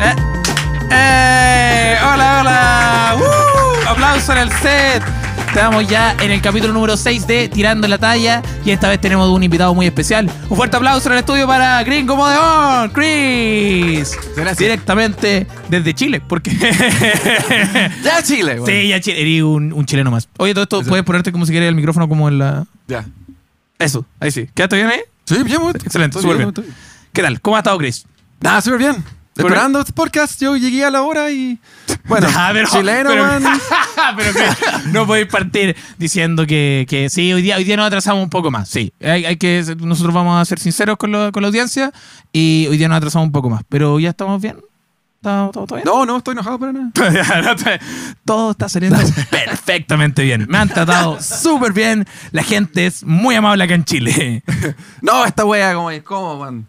Eh, eh, hola, hola. ¡Uh! aplauso en el set. Estamos ya en el capítulo número 6 de Tirando la Talla y esta vez tenemos un invitado muy especial. Un fuerte aplauso en el estudio para Gringo Modeón, Chris. Gracias. Directamente desde Chile, porque... Ya Chile, güey. sí, ya Chile, eres un, un chileno más. Oye, todo esto Eso. puedes ponerte como si quieres el micrófono como en la... Ya. Eso, ahí sí. ¿Quedaste bien ahí? Sí, bien, güey. Excelente, Estoy súper bien. estoy ¿Qué tal? ¿Cómo ha estado Chris? Nada, súper bien. Esperando este podcast, yo llegué a la hora y. Bueno, Ah, pero- chileno, pero- man. pero que no podéis partir diciendo que, que sí, hoy día, hoy día nos atrasamos un poco más. Sí, hay, hay que, nosotros vamos a ser sinceros con, lo- con la audiencia y hoy día nos atrasamos un poco más. Pero ya estamos bien. ¿Estamos todo, todo bien? No, no, estoy enojado para nada. todo está saliendo perfectamente bien. Me han tratado súper bien. La gente es muy amable acá en Chile. No, esta wea, como, ¿cómo, man?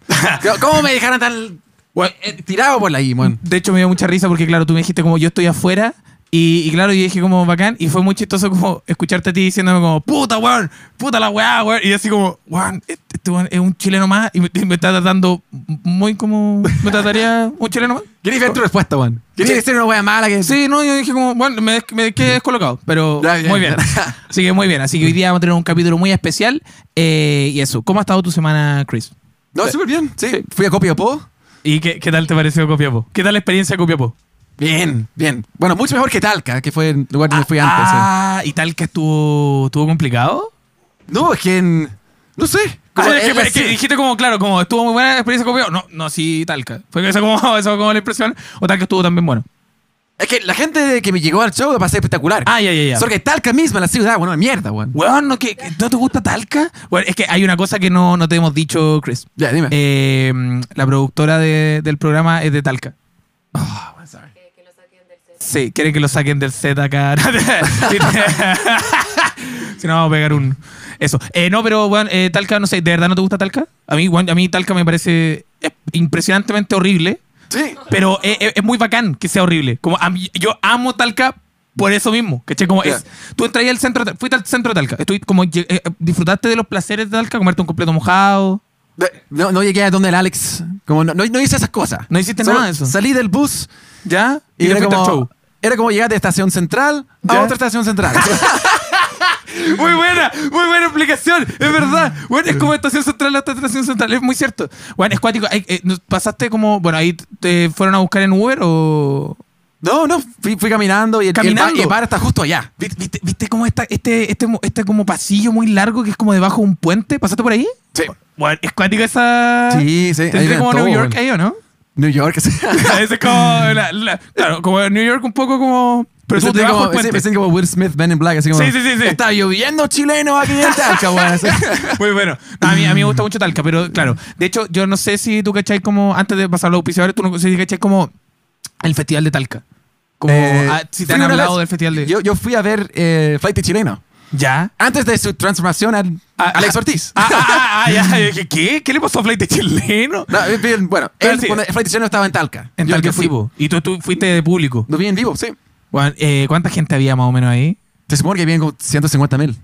¿Cómo me dejaron tan. Eh, tirado por ahí, man? De hecho, me dio mucha risa porque, claro, tú me dijiste como yo estoy afuera. Y, y claro, yo dije como bacán. Y fue muy chistoso como escucharte a ti diciéndome como, puta, weón, puta la weá, weón. Y así como, weón, este, este weón es un chileno más. Y me, está tratando muy como me trataría un chileno más. Quería ver tu respuesta, man. Quería decir una wea mala que. Sí, no, yo dije como, bueno, me, quedé descolocado, pero Ya, muy bien. Así que muy bien. Así que hoy día vamos a tener un capítulo muy especial. eh, y eso, ¿cómo ha estado tu semana, Chris? No, súper bien. Sí. Sí. Fui a Copiapó. ¿Y qué, qué tal te pareció Copiapó? ¿Qué tal la experiencia de Copiapó? Bien, bien. Bueno, mucho mejor que Talca, que fue el lugar donde fui antes. Ah, ¿y tal que estuvo, estuvo complicado? No, es que en. No sé. Ah, es, que, es dijiste como, claro, como estuvo muy buena la experiencia con Copiapó. No, no, sí, Talca. Fue eso como, fue como la impresión. O Talca estuvo también bueno. Es que la gente que me llegó al show lo pasé espectacular. Ah, ya, ya, ya. Solo que Talca misma, la ciudad, bueno, mierda, weón. Weón, ¿no, que, ¿no te gusta Talca? Bueno, es que hay una cosa que no, no te hemos dicho, Chris. Ya, dime. Eh, la productora de- del programa es de Talca. Oh, sorry. Sí, quiere que lo saquen del set acá. si no, vamos a pegar un. Eso. Eh, no, pero, bueno, eh, Talca, no sé, ¿de verdad no te gusta Talca? A mí, weón, a mí Talca me parece eh, impresionantemente horrible, Sí. pero es, es- es muy bacán que sea horrible. Como a mí- yo amo Talca por eso mismo. ¿cachai? Como es, tú entraste al centro, fuiste al centro de Talca, estuviste como, eh, disfrutaste de los placeres de Talca, comerte un completo mojado. No, no llegué a donde el Alex. Como no, no, no hice esas cosas. No hiciste Solo nada de eso. Salí del bus ¿Ya? y, te era, como, show. era como llegar de estación central a otra estación central. Muy buena, muy buena explicación, es verdad. Bueno, es como estación central hasta estación central, es muy cierto. Bueno, es cuático. Ay, eh, ¿nos ¿Pasaste como, bueno, ahí te fueron a buscar en Uber o...? no, no, fui, fui caminando y el, Caminando. El, bar, está justo allá. ¿Viste, viste, viste cómo está este, este, este como pasillo muy largo que es como debajo de un puente? ¿Pasaste por ahí? Sí. Bueno, es cuático esa... Sí, sí. ahí ¿Tendría ven como todo, New York weón. ahí o no? New York. sí. Es como... la- la- claro, como New York un poco como... Pero sentí debajo como, me sentí como Will Smith, Ben in Black. Así como, Sí, sí, sí, sí. Está lloviendo chileno aquí en Talca, weón. Muy bueno. No, a, mí, a mí me gusta mucho Talca, pero claro. De hecho, yo no sé si tú cachai como, antes de pasar a los auspiciadores, tú no sé si cachai como el Festival de Talca. Como, Eh, ah, si te han hablado vez. del Festival de... Yo, yo fui a ver eh, Flight chileno. ¿Ya? Antes de su transformación al Ah, Alex ah, Ortiz. Ah, ah, ah, ya. ¿qué? ¿Qué le pasó a Flight chileno? No, eh, bien, bueno, él, sí. cuando Flight chileno estaba en Talca. En Talca sí. Y tú, tú fuiste de público. Lo vi en vivo, sí. Bueno, eh, ¿Cuánta gente había más o menos ahí? Se supone que vienen como 150 mil.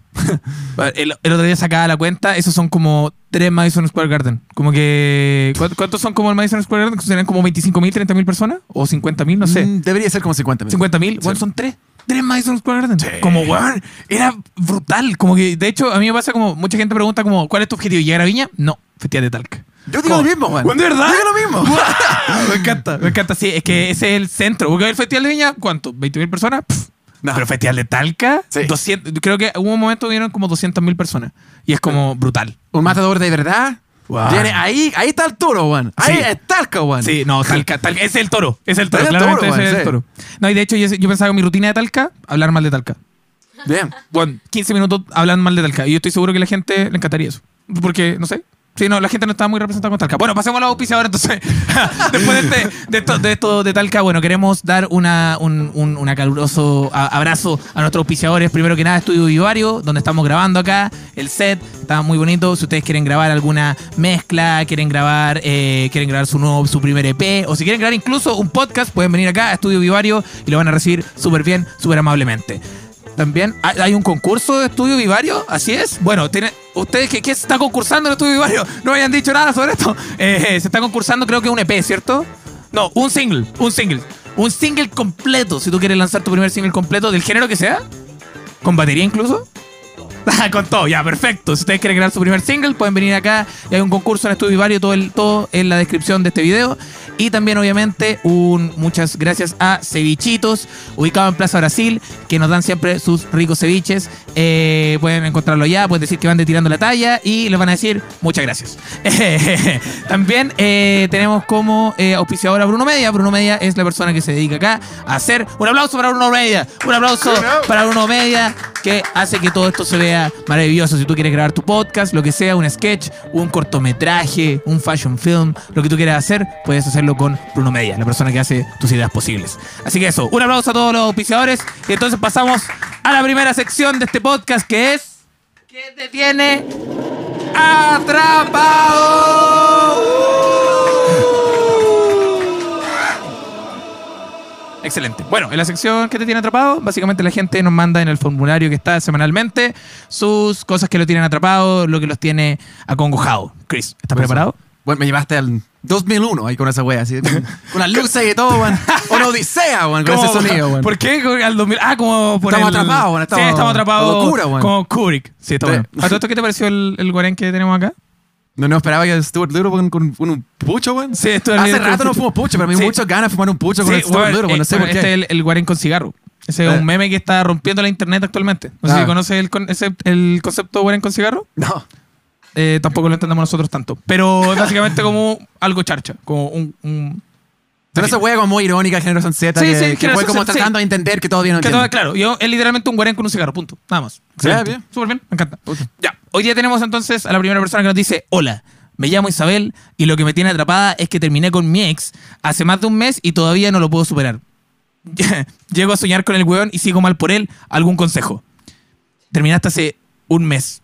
El, el otro día sacaba la cuenta, esos son como tres Madison Square Garden. Como que. ¿cuánto- ¿Cuántos son como el Madison Square Garden? ¿Serían como 25 mil, 30 mil personas? ¿O 50 mil? No sé. Mm, Debería ser como 50 mil. 50 mil, bueno, son tres. Tres Madison Square Garden. Como, weón, era brutal. Como que, de hecho, a mí me pasa como, mucha gente pregunta como, ¿cuál es tu objetivo? ¿Llegar a Viña? No, Festival de Talca. Yo digo ¿Cómo? lo mismo. Weón, ¿De verdad? Digo lo mismo. me encanta, me encanta. Sí, es que ese es el centro. Porque el Festival de Viña, ¿cuánto? ¿20 mil personas? Pff. No. Pero Festival de Talca, Sí. 200, creo que hubo un momento vieron como 200 mil personas. Y es como brutal. Un matador de verdad. Wow. Viene ahí, ahí está el toro, weón. Ahí Sí. es Talca, weón. Sí, no, Talca, Talca, es el toro, es el toro, Es el toro, es el sí. toro. No, y de hecho yo, yo pensaba que mi rutina de Talca, hablar mal de Talca. Bien. Bueno, 15 minutos hablan mal de Talca. Y yo estoy seguro que a la gente le encantaría eso. Porque, no sé. Sí, no, la gente no está muy representada con Talca. Bueno, pasemos a los auspiciadores entonces. Después de, este- de esto, de esto de Talca, bueno, queremos dar una, un, un una caluroso abrazo a nuestros auspiciadores. Primero que nada, Estudio Vivario, donde estamos grabando acá. El set está muy bonito. Si ustedes quieren grabar alguna mezcla, quieren grabar, eh, quieren grabar su nuevo, su primer EP, o si quieren grabar incluso un podcast, pueden venir acá a Estudio Vivario y lo van a recibir súper bien, súper amablemente. También. ¿Hay hay un concurso de estudio vivario? ¿Así es? Bueno, tiene, ustedes que, se está concursando en estudio vivario, no hayan dicho nada sobre esto. Eh, se está concursando, creo que un EP, ¿cierto? No, un single, un single. Un single completo, si tú quieres lanzar tu primer single completo, del género que sea. Con batería incluso. Ah, Con todo, ya, perfecto. Si ustedes quieren crear su primer single, pueden venir acá y hay un concurso en Estudio Vivario, todo, el, todo en la descripción de este video. Y también, obviamente, un muchas gracias a Cevichitos, ubicado en Plaza Brasil, que nos dan siempre sus ricos ceviches. Eh, pueden encontrarlo allá, pueden decir que van de tirando la talla y les van a decir muchas gracias. también eh, tenemos como eh, auspiciador a Bruno Media. Bruno Media es la persona que se dedica acá a hacer. Un aplauso para Bruno Media. Un aplauso para Bruno Media que hace que todo esto se vea maravilloso. Si tú quieres grabar tu podcast, lo que sea, un sketch, un cortometraje, un fashion film, lo que tú quieras hacer, puedes hacerlo con Bruno Media, la persona que hace tus ideas posibles. Así que eso, un aplauso a todos los auspiciadores y entonces pasamos a la primera sección de este podcast que es ¿Qué te tiene atrapado? Excelente. Bueno, en la sección que te tiene atrapado, básicamente la gente nos manda en el formulario que está semanalmente sus cosas que lo tienen atrapado, lo que los tiene acongojado. Chris, ¿estás preparado? Bueno, me llevaste al 2001 ahí con esa wea, así, con, las luces y todo, weón. Una odisea, weón, con ese sonido, weón. ¿Por qué? Al 2000. Ah, como por Estamos el- atrapados, weón, estamos- sí, estamos atrapados. la locura, weón. Como Kubrick. Sí, está Sí. bueno. ¿A todo esto qué te pareció el, el guarén que tenemos acá? No, no esperaba que Stuart Little con, con un pucho, weón. Sí, Stuart Hace rato no fuimos pucho, pero me Sí. dio muchas ganas de fumar un pucho con el Stuart Little, weón. No eh, sé bueno, por qué. Este es el, el guarén con cigarro. Ese es Eh. un meme que está rompiendo la internet actualmente. No sé Ah. si conoces el, ese- el concepto guarén con cigarro. No. Eh, tampoco lo entendemos nosotros tanto. Pero es básicamente como algo charcha. Como un. un- Pero esa wea como muy irónica, Generación Z, Sí, que, sí, que fue Generación como Z, tratando de entender que todavía no Que todo, claro, yo es literalmente un guarén con un cigarro, punto. Nada más. Excelente. bien. Súper bien, me encanta. Ya, hoy día tenemos entonces a la primera persona que nos dice, hola, me llamo Isabel y lo que me tiene atrapada es que terminé con mi ex hace más de un mes y todavía no lo puedo superar. Llego a soñar con el weón y sigo mal por él. ¿Algún consejo? Terminaste hace un mes.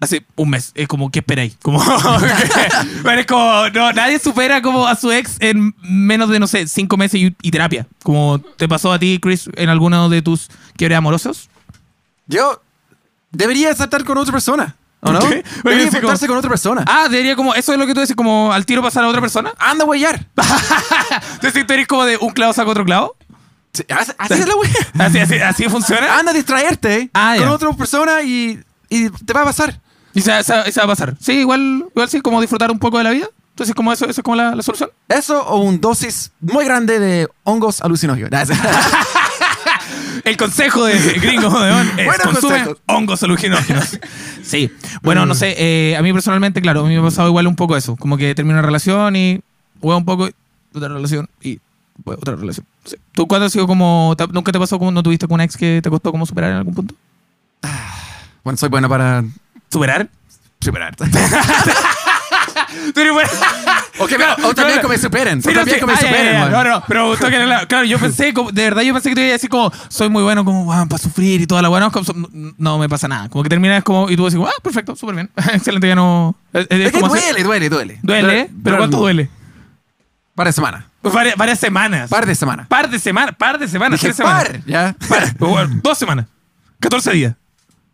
Hace un mes. Es como, ¿qué esperáis? Como, es como, no, nadie supera como a su ex en menos de, no sé, cinco meses y, y terapia. Como te pasó a ti, Chris, en alguno de tus quiebres amorosos. Yo debería saltar con otra persona. ¿O no? Debería como- juntarse con otra persona. Ah, debería como, eso es lo que tú dices, como al tiro pasar a otra persona. Anda a huellar. Entonces tú eres como de un clavo saca otro clavo. Sí, Así así es la wea. Así, así, así funciona. Anda a distraerte Ah, con ya. otra persona y, y te va a pasar. Y se, va a pasar. Sí, igual, igual sí, como disfrutar un poco de la vida. Entonces, como eso, eso es como la, la solución. Eso o un dosis muy grande de hongos alucinógenos. El consejo de gringo de On es consume hongos alucinógenos. Sí. Bueno, no sé, eh, a mí personalmente, claro, a mí me ha pasado igual un poco eso. Como que termino una relación y juega un poco y otra relación y otra relación. Sí. ¿Tú cuándo has sido como, nunca te pasó como, no tuviste con una ex que te costó como superar en algún punto? bueno, soy bueno para ¿Superar? superar. Tú eres bueno. o, que, o también que me superen. Sí, o no, también sí. que me Ah, superen. ya, ya. man. No, no, pero que claro, yo pensé, como- de verdad, yo pensé que te iba a decir como, soy muy bueno como, para sufrir y toda la buena. No, no me pasa nada. Como que terminas como, y tú decís, ah, perfecto, súper bien. Excelente, ya no. Es, es Es que hacer- duele, duele, duele. duele, pero ¿cuánto duele? De semanas. Pues varias, varias semanas. Par de semanas. Par de semanas, par de semanas, Dije tres semanas. par, ya. Par. Bueno, dos semanas. 14 días.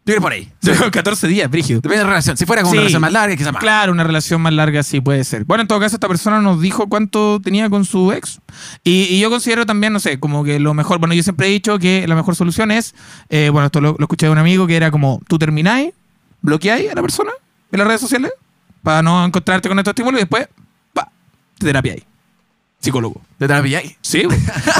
Yo creo por ahí. 14 días, brígido. Depende de la relación. Si fuera con Sí. una relación más larga, quizás más. Claro, una relación más larga sí puede ser. Bueno, en todo caso, esta persona nos dijo cuánto tenía con su ex. Y, y yo considero también, no sé, como que lo mejor, bueno, yo siempre he dicho que la mejor solución es, eh, bueno, esto lo, lo escuché de un amigo que era como, tú termináis, bloqueáis a la persona en las redes sociales para no encontrarte con estos estímulos y después, pa, te terapiáis. Psicólogo. De terapia ahí. Sí,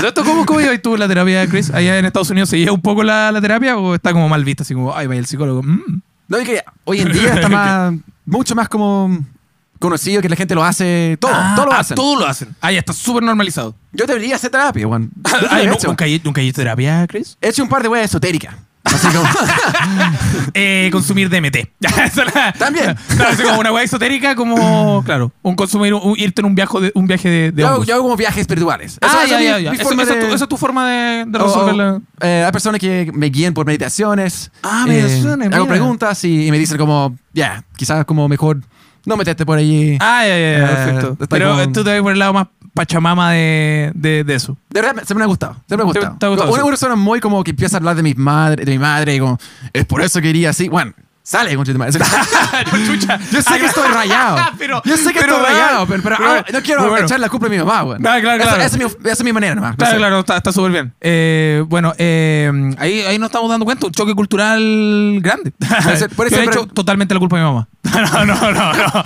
esto, ¿Cómo, cómo llevas tú la terapia, Chris? Allá en Estados Unidos, ¿se lleva un poco la, la terapia o está como mal vista? Así como, ay, vaya el psicólogo. Mm. No, es que hoy en día está más, mucho más como conocido que la gente lo hace todo. Ah, todo lo ah, hacen. Todo lo hacen. Ah, ya está súper normalizado. Yo debería hacer terapia, Juan. Ay, he, ¿nu- hecho. ¿nunca, ¿Nunca hay terapia, Chris? He hecho un par de weas esotéricas. Así como, Eh, consumir DMT. También. Claro, así como una weá esotérica, como, claro, un consumir, un- irte en un viaje de, un viaje de, de yo, hago, yo hago como viajes espirituales. ah, ya, es ya, mi- ya. mi forma es tu, es forma de, de o- resolverla. o, eh, hay personas que me guían por meditaciones. Ah, Eh, meditaciones, hago mira. preguntas y, y me dicen como, ya, quizás como mejor no meterte por allí. Ah, ya, ya, ya, Eh, perfecto. está Pero como- tú te vas por el lado más pachamama de, de, de eso. De verdad, siempre me ha gustado. Siempre me ha ¿Te- gustado. te ha gustado una persona muy como que empieza a hablar de mi madre, de mi madre, y como, es por eso que iría así. Bueno, sale, concha tu madre. Yo sé que estoy rayado. Pero- Yo sé que pero, estoy rayado, pero, pero, pero, ah, no quiero bueno. echar la culpa a mi mamá, güey. Claro, claro, claro. Esa, esa es mi, esa es mi manera nomás. no Claro, sé. claro, está súper bien. Eh, bueno, eh, ahí, ahí nos estamos dando cuenta, un choque cultural grande. Yo le he hecho totalmente la culpa a mi mamá. no, no, no, no.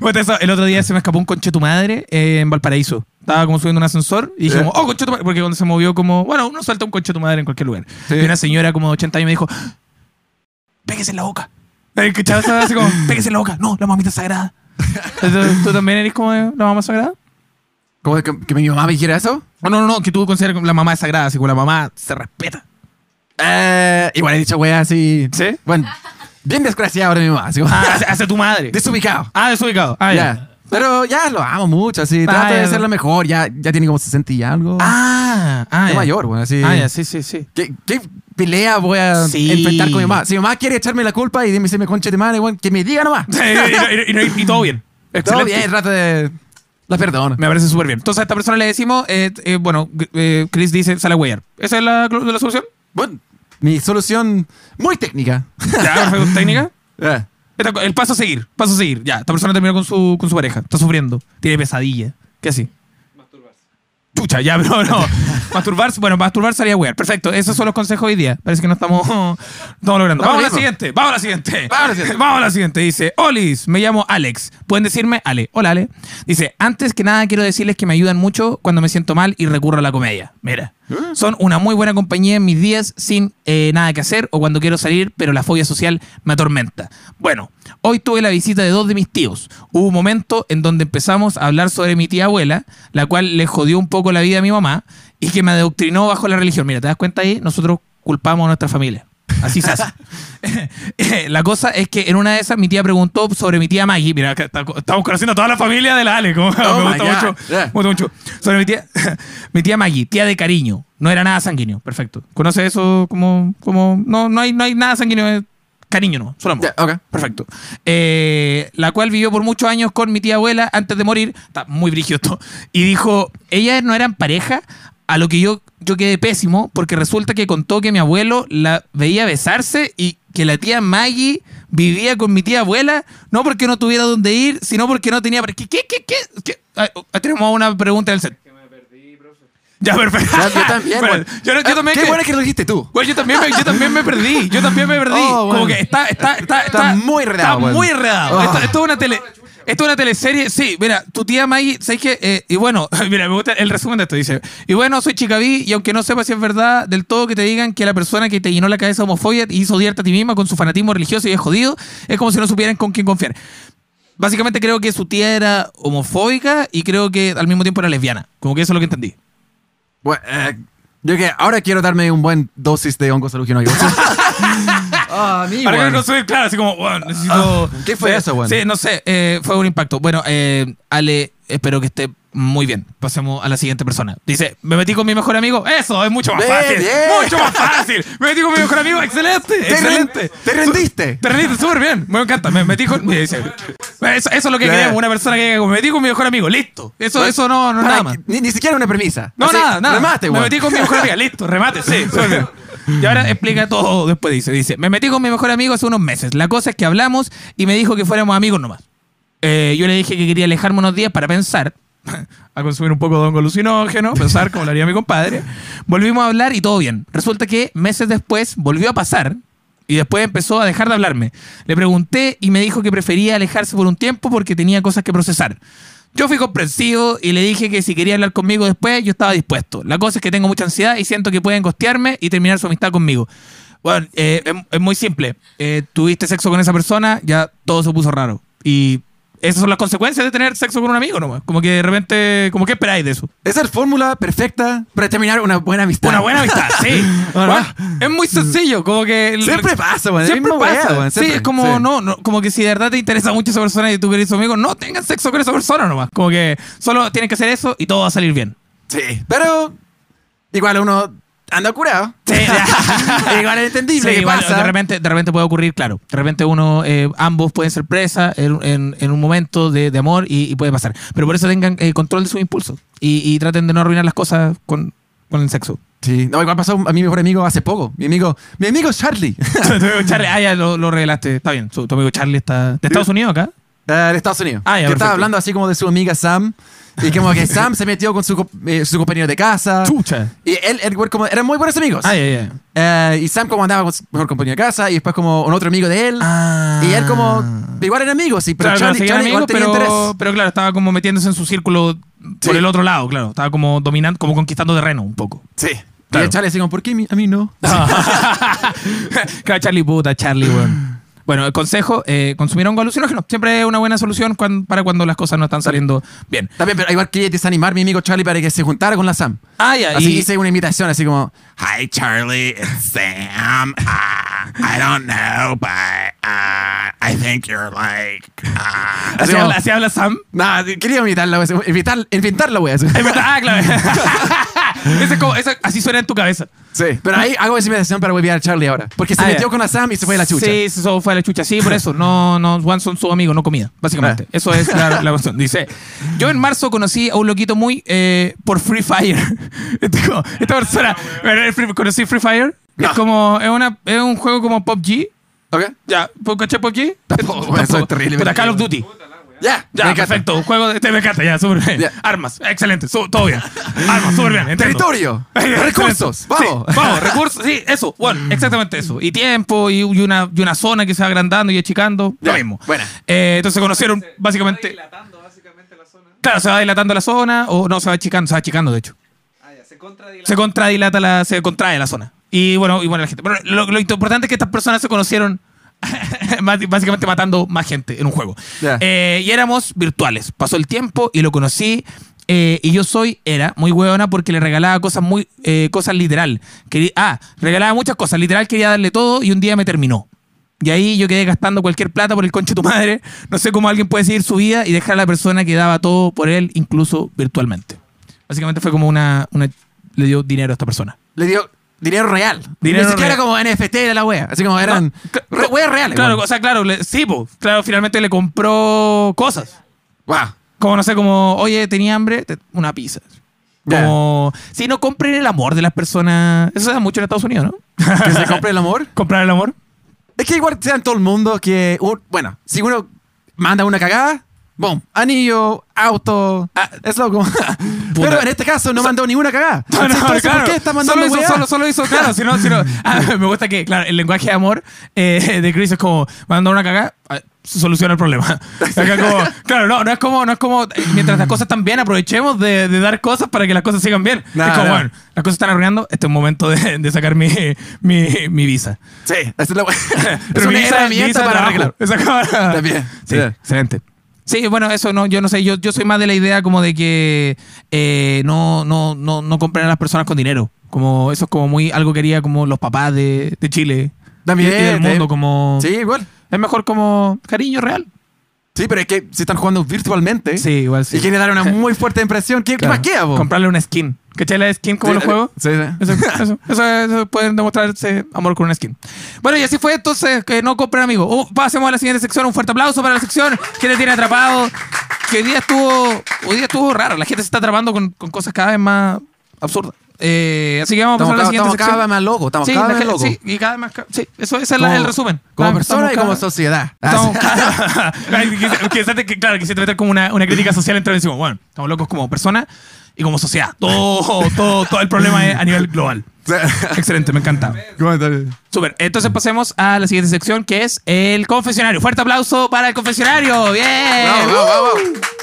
Bueno, eso, el otro día se me escapó un conche tu madre eh, en Valparaíso. Estaba como subiendo un ascensor y dije, ¿Eh? como, oh, tu madre. Porque cuando se movió, como, bueno, uno suelta un conche tu madre en cualquier lugar. Sí. Y una señora como de 80 años me dijo, pégese en la boca. Sea, Así como, pégese en la boca. No, la mamita es sagrada. Entonces, ¿Tú también eres como la mamá sagrada? ¿Cómo que, que mi mamá me quiera eso? No, no, no, que tú consideras que la mamá es sagrada, así como la mamá se respeta. Eh, igual he dicho, güey, así. ¿Sí? Bueno, bien desgraciado de mi mamá. Así como, Ah, hacia, hacia tu madre. desubicado. Ah, desubicado. Ah, ya. ya. Pero ya lo amo mucho, así. Ah, Trata ya. de ser lo mejor. Ya, ya tiene como 60 y algo. Ah, ah, es ya. mayor, güey, así. Ah, ya, sí, sí, sí. ¿Qué, qué pelea voy a Sí. enfrentar con mi mamá? Si mi mamá quiere echarme la culpa y dime si me conche de madre, güey, que me diga nomás. Y, y- y- y todo bien. Todo Excelente. bien, trata de. La perdono. Me parece súper bien. Entonces a esta persona le decimos, eh, eh, bueno, eh, Chris dice, sale a huear. ¿Esa es la, la solución? Bueno, mi solución muy técnica. Ya. Técnica. Esta- El paso a seguir, paso a seguir. Ya, esta persona terminó con su, con su pareja. Está sufriendo. Tiene pesadilla. ¿Qué así? Pucha, ya, pero no. Masturbarse, bueno, masturbarse haría wear. Perfecto, esos son los consejos hoy día. Parece que no estamos, no estamos logrando. Vamos Vamos a la siguiente, vamos a la siguiente. Vamos a la siguiente. Vamos a la siguiente. Dice, Olis, me llamo Alex. Pueden decirme Ale. Hola, Ale. Dice, antes que nada quiero decirles que me ayudan mucho cuando me siento mal y recurro a la comedia. Mira, son una muy buena compañía en mis días sin eh, nada que hacer o cuando quiero salir, pero la fobia social me atormenta. Bueno, hoy tuve la visita de dos de mis tíos. Hubo un momento en donde empezamos a hablar sobre mi tía abuela, la cual le jodió un poco la vida a mi mamá y que me adoctrinó bajo la religión. Mira, ¿te das cuenta ahí? Nosotros culpamos a nuestra familia. Así se hace. La cosa es que en una de esas mi tía preguntó sobre mi tía Maggie. Mira, estamos conociendo a toda la familia de la Ale. como- me Oh my gusta mucho. Me gusta mucho. Sobre mi tía, mi tía Maggie, tía de cariño. No era nada sanguíneo. Perfecto. ¿Conoce eso como, como no, no hay, no hay nada sanguíneo? Cariño no, solo amor. Ya, ok. Perfecto. Eh, la cual vivió por muchos años con mi tía abuela antes de morir. Está muy brígido esto. Y dijo, ellas no eran pareja, a lo que yo, yo quedé pésimo, porque resulta que contó que mi abuelo la veía besarse y que la tía Maggie vivía con mi tía abuela, no porque no tuviera dónde ir, sino porque no tenía... ¿Qué? ¿Qué? ¿Qué? qué, qué? Ah, ah, tenemos una pregunta del set. Ya, perfecto. Ya, yo también, yo, yo Ah, también... Qué que- bueno que lo dijiste tú. Yo también, me, yo también me perdí. Yo también me perdí. Oh, bueno. Como que está, está, está, Está muy enredado, Está bueno. muy enredado. Oh. Esto, esto es una tele. Esto es una teleserie. Sí, mira, tu tía Maggie, ¿sabes qué? Eh, y bueno, mira, me gusta el resumen de esto. Dice: Y bueno, soy Chicaví, y aunque no sepa si es verdad del todo que te digan que la persona que te llenó la cabeza homofobia y hizo odiarte a ti misma con su fanatismo religioso y es jodido, es como si no supieran con quién confiar. Básicamente creo que su tía era homofóbica y creo que al mismo tiempo era lesbiana. Como que eso es lo que entendí. Bueno, eh, yo que ahora quiero darme un buen dosis de hongos alucinógenos. Ah, mi, Para que no soy claro, así como, bueno, necesito. ¿qué fue eso, bueno? Sí, no sé, eh, fue un impacto. Bueno, eh, Ale, espero que esté muy bien. Pasemos a la siguiente persona. Dice, me metí con mi mejor amigo. Eso, es mucho más Bien, fácil. bien. Mucho más fácil. Me metí con mi mejor amigo. Excelente, Te excelente. te rendiste. Te rendiste súper bien. Me encanta. Me metí con. Eso, eso es lo que Bien. queremos. Una persona que me metí con mi mejor amigo. Listo. Eso, eso no, no nada más. Ni, ni siquiera una premisa. No, Así, nada, nada. Remate, me metí con mi mejor amiga. Listo, remate, sí. Y ahora explica todo después. Dice, dice, me metí con mi mejor amigo hace unos meses. La cosa es que hablamos y me dijo que fuéramos amigos nomás. Eh, yo le dije que quería alejarme unos días para pensar, a consumir un poco de hongo alucinógeno, pensar como lo haría mi compadre. Volvimos a hablar y todo bien. Resulta que meses después volvió a pasar y después empezó a dejar de hablarme. Le pregunté y me dijo que prefería alejarse por un tiempo porque tenía cosas que procesar. Yo fui comprensivo y le dije que si quería hablar conmigo después, yo estaba dispuesto. La cosa es que tengo mucha ansiedad y siento que pueden costearme y terminar su amistad conmigo. Bueno, eh, es, muy simple. Eh, tuviste sexo con esa persona, ya todo se puso raro. Y esas son las consecuencias de tener sexo con un amigo nomás. Como que de repente, como que esperáis de eso. Esa es la fórmula perfecta para terminar una buena amistad. Una buena amistad, sí. Bueno, es muy sencillo, como que... Siempre pasa, güey. Siempre pasa. wea, güey, sí, siempre. es como, Sí. no, no, como que si de verdad te interesa mucho esa persona y tú querés su amigo, no tengan sexo con esa persona nomás. Como que solo tienen que hacer eso y todo va a salir bien. Sí, pero igual uno anda curado. Sí, ya. igual es entendible Sí, que igual, pasa. de repente, de repente puede ocurrir, claro. De repente uno, eh, ambos pueden ser presa en, en- en un momento de, de amor y, y puede pasar. Pero por eso tengan eh, control de sus impulsos y, y traten de no arruinar las cosas con, con el sexo. Sí, no, igual pasó a mi mejor amigo hace poco. Mi amigo, mi amigo Charlie. tu amigo Charlie, ah, ya lo, lo revelaste. Está bien. Su- tu amigo Charlie está. ¿De Estados Unidos acá? Eh, de Estados Unidos. Ah, ya, que perfecto. estaba hablando así como de su amiga Sam. Y como que Sam se metió con su, eh, su compañero de casa. Chucha. Y él, él, como, eran muy buenos amigos. Ah, ya, ya. Eh, y Sam como andaba con su mejor compañero de casa. Y después como un otro amigo de él. Ah. Y él como... Igual eran amigos, sí. Pero Claro, claro, Charlie, seguían Charlie igual amigos, tenía pero, interés. pero claro, estaba como metiéndose en su círculo por Sí. el otro lado, claro. Estaba como dominando, como conquistando terreno un poco. Sí. Claro. Y el Charlie así como, ¿por qué a mí no? claro, Charlie puta, Charlie, weón. Bueno, el consejo, eh, consumir hongo alucinógeno. Siempre es una buena solución para cuando las cosas no están saliendo bien. También, pero igual quería desanimar a mi amigo Charlie para que se juntara con la Sam. Ah, ya. Así y- hice una imitación así como Hi Charlie, it's Sam. Uh, I don't know, but uh, I think you're like. Uh, ¿Así, habla, así habla Sam? Nah, quería imitarla, invitar, Es verdad, ah, claro. Ese es como- eso- así suena en tu cabeza. pero ahí hago esa imitación para volver a Charlie ahora. Porque se Ah, metió ya. con la Sam y se fue a la chucha. Sí, eso fue a la chucha. Sí, por eso. No, no, Juan son sus amigos, no comida, básicamente. Ah. Eso es la, la cuestión. Dice, yo en marzo conocí a un loquito muy eh, por Free Fire. Este como- Esta persona, bueno, el Free- ¿conocí Free Fire? No. Es como, es, una, es un juego como PUBG. ¿Ok? Ya, ¿caché PUBG? Tampoco, eso es terrible. Puta, Call of Duty. Ya, Ya, me encanta. perfecto. Un juego de este me encanta, ya, súper bien. Ya. Armas, excelente, su- todo bien. Armas, súper bien. entiendo. Territorio, recursos, Sí, vamos. vamos, recursos, sí, eso, bueno, exactamente eso. Y tiempo, y, y una, y una zona que se va agrandando y achicando, lo mismo. buena. Eh, entonces se conocieron básicamente. Claro, se va dilatando la zona, o no, se va achicando, se va achicando, de hecho. Se contradilata la, se contrae la zona. Y bueno, y bueno, la gente. Pero lo, lo importante es que estas personas se conocieron básicamente matando más gente en un juego. Eh, y éramos virtuales. Pasó el tiempo y lo conocí. eh, y yo soy, era muy hueona porque le regalaba cosas muy, eh, cosas literal. Quería, ah, regalaba muchas cosas. Literal quería darle todo y un día me terminó. Y ahí yo quedé gastando cualquier plata por el conche de tu madre. No sé cómo alguien puede seguir su vida y dejar a la persona que daba todo por él, incluso virtualmente. Básicamente fue como una, una le dio dinero a esta persona. Le dio dinero real. Dinero Ni siquiera real. como NFT de la wea. Así como eran Cla- re- weas reales. Claro, o sea, claro, le- sí, po, claro, finalmente le compró cosas. Wow. Como, no sé, como, oye, tenía hambre, una pizza. Como, si no compren el amor de las personas. Eso se da mucho en Estados Unidos, ¿no? Que se compre el amor. Comprar el amor. Es que igual sea en todo el mundo que, bueno, si uno manda una cagada, boom, anillo, auto, ah, es loco. Pero en este caso no mandó ninguna cagada. No, no, Entonces, claro. ¿por qué está mandando solo hizo, solo, solo hizo, claro, si no, si no- ah, me gusta que, claro, el lenguaje de amor eh, de Chris es como, mandar una cagada, ah, soluciona el problema. Como, claro, no, no es como, no es como, eh, mientras las cosas están bien, aprovechemos de, de dar cosas para que las cosas sigan bien. No, es como, no. bueno, las cosas están arruinando, este es un momento de, de sacar mi, mi, mi visa. Sí, esa es la. Es Pero una mi visa- mi herramienta visa de para arreglar. Esa cámara- También. Sí, Sí. excelente. Sí, bueno, eso no, yo no sé, yo, yo soy más de la idea como de que eh, no, no, no, no compren a las personas con dinero. Como eso es como muy, algo que haría como los papás de, de Chile. También, y, y del mundo, como Sí, igual. es mejor como cariño real. Sí, pero es que si están jugando virtualmente Sí, igual sí. y quieren dar una muy fuerte impresión, ¿qué, ¿qué Claro. más queda? Comprarle una skin. ¿Cachai la skin como Sí, los juegos? Sí, sí. Eso, eso, eso, eso pueden demostrarse amor con una skin. Bueno, y así fue entonces que no compren amigos. Oh, pasemos a la siguiente sección. Un fuerte aplauso para la sección que te tiene atrapado. Que hoy día estuvo, hoy día estuvo raro. La gente se está atrapando con, con cosas cada vez más absurdas. Eh, así que vamos a pasar a la cada, siguiente estamos cada sección. vez más locos, estamos Sí, cada vez locos. sí, y cada vez más. Sí, eso, ese es la- el resumen. Como Estamos- persona y estamos como cada- sociedad. Ah, que- claro, quisiste meter como una, una crítica social entre encima. Bueno, estamos locos como persona y como sociedad. Todo, todo, todo el problema es a nivel global. Excelente, me encanta. Súper. Entonces pasemos a la siguiente sección que es el confesionario. Fuerte aplauso para el confesionario. Bien. Vamos, vamos, vamos.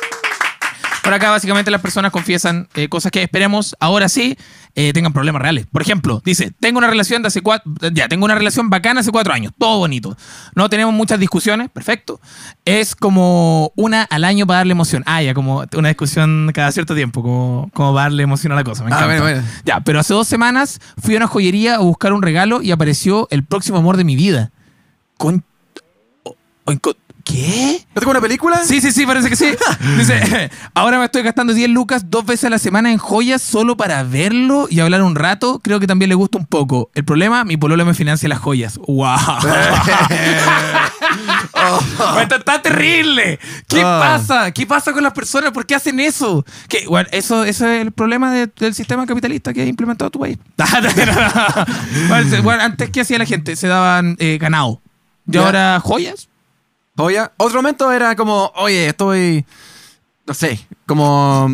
Por acá básicamente las personas confiesan eh, cosas que esperemos ahora sí eh, tengan problemas reales. Por ejemplo, dice, tengo una relación de hace cuatro, ya, tengo una relación bacana hace cuatro años, todo bonito. No tenemos muchas discusiones, perfecto. Es como una al año para darle emoción. Ah, ya, como una discusión cada cierto tiempo, como, como para darle emoción a la cosa. Me Ah, encanta. bueno, bueno. Ya, pero hace dos semanas fui a una joyería a buscar un regalo y apareció el próximo amor de mi vida. Con... o- ¿Qué? ¿No tengo una película? Sí, sí, sí, parece que sí. Dice, ahora me estoy gastando 10 lucas dos veces a la semana en joyas solo para verlo y hablar un rato. Creo que también le gusta un poco. El problema, mi pololo me financia las joyas. ¡Wow! Esto está terrible. ¿Qué Oh. pasa? ¿Qué pasa con las personas? ¿Por qué hacen eso? Bueno, eso, eso es el problema de- del sistema capitalista que ha implementado tu país. Bueno, antes, ¿qué hacía la gente? Se daban eh, ganado. Y ahora joyas. Joya. Otro momento era como, oye, estoy, no sé, como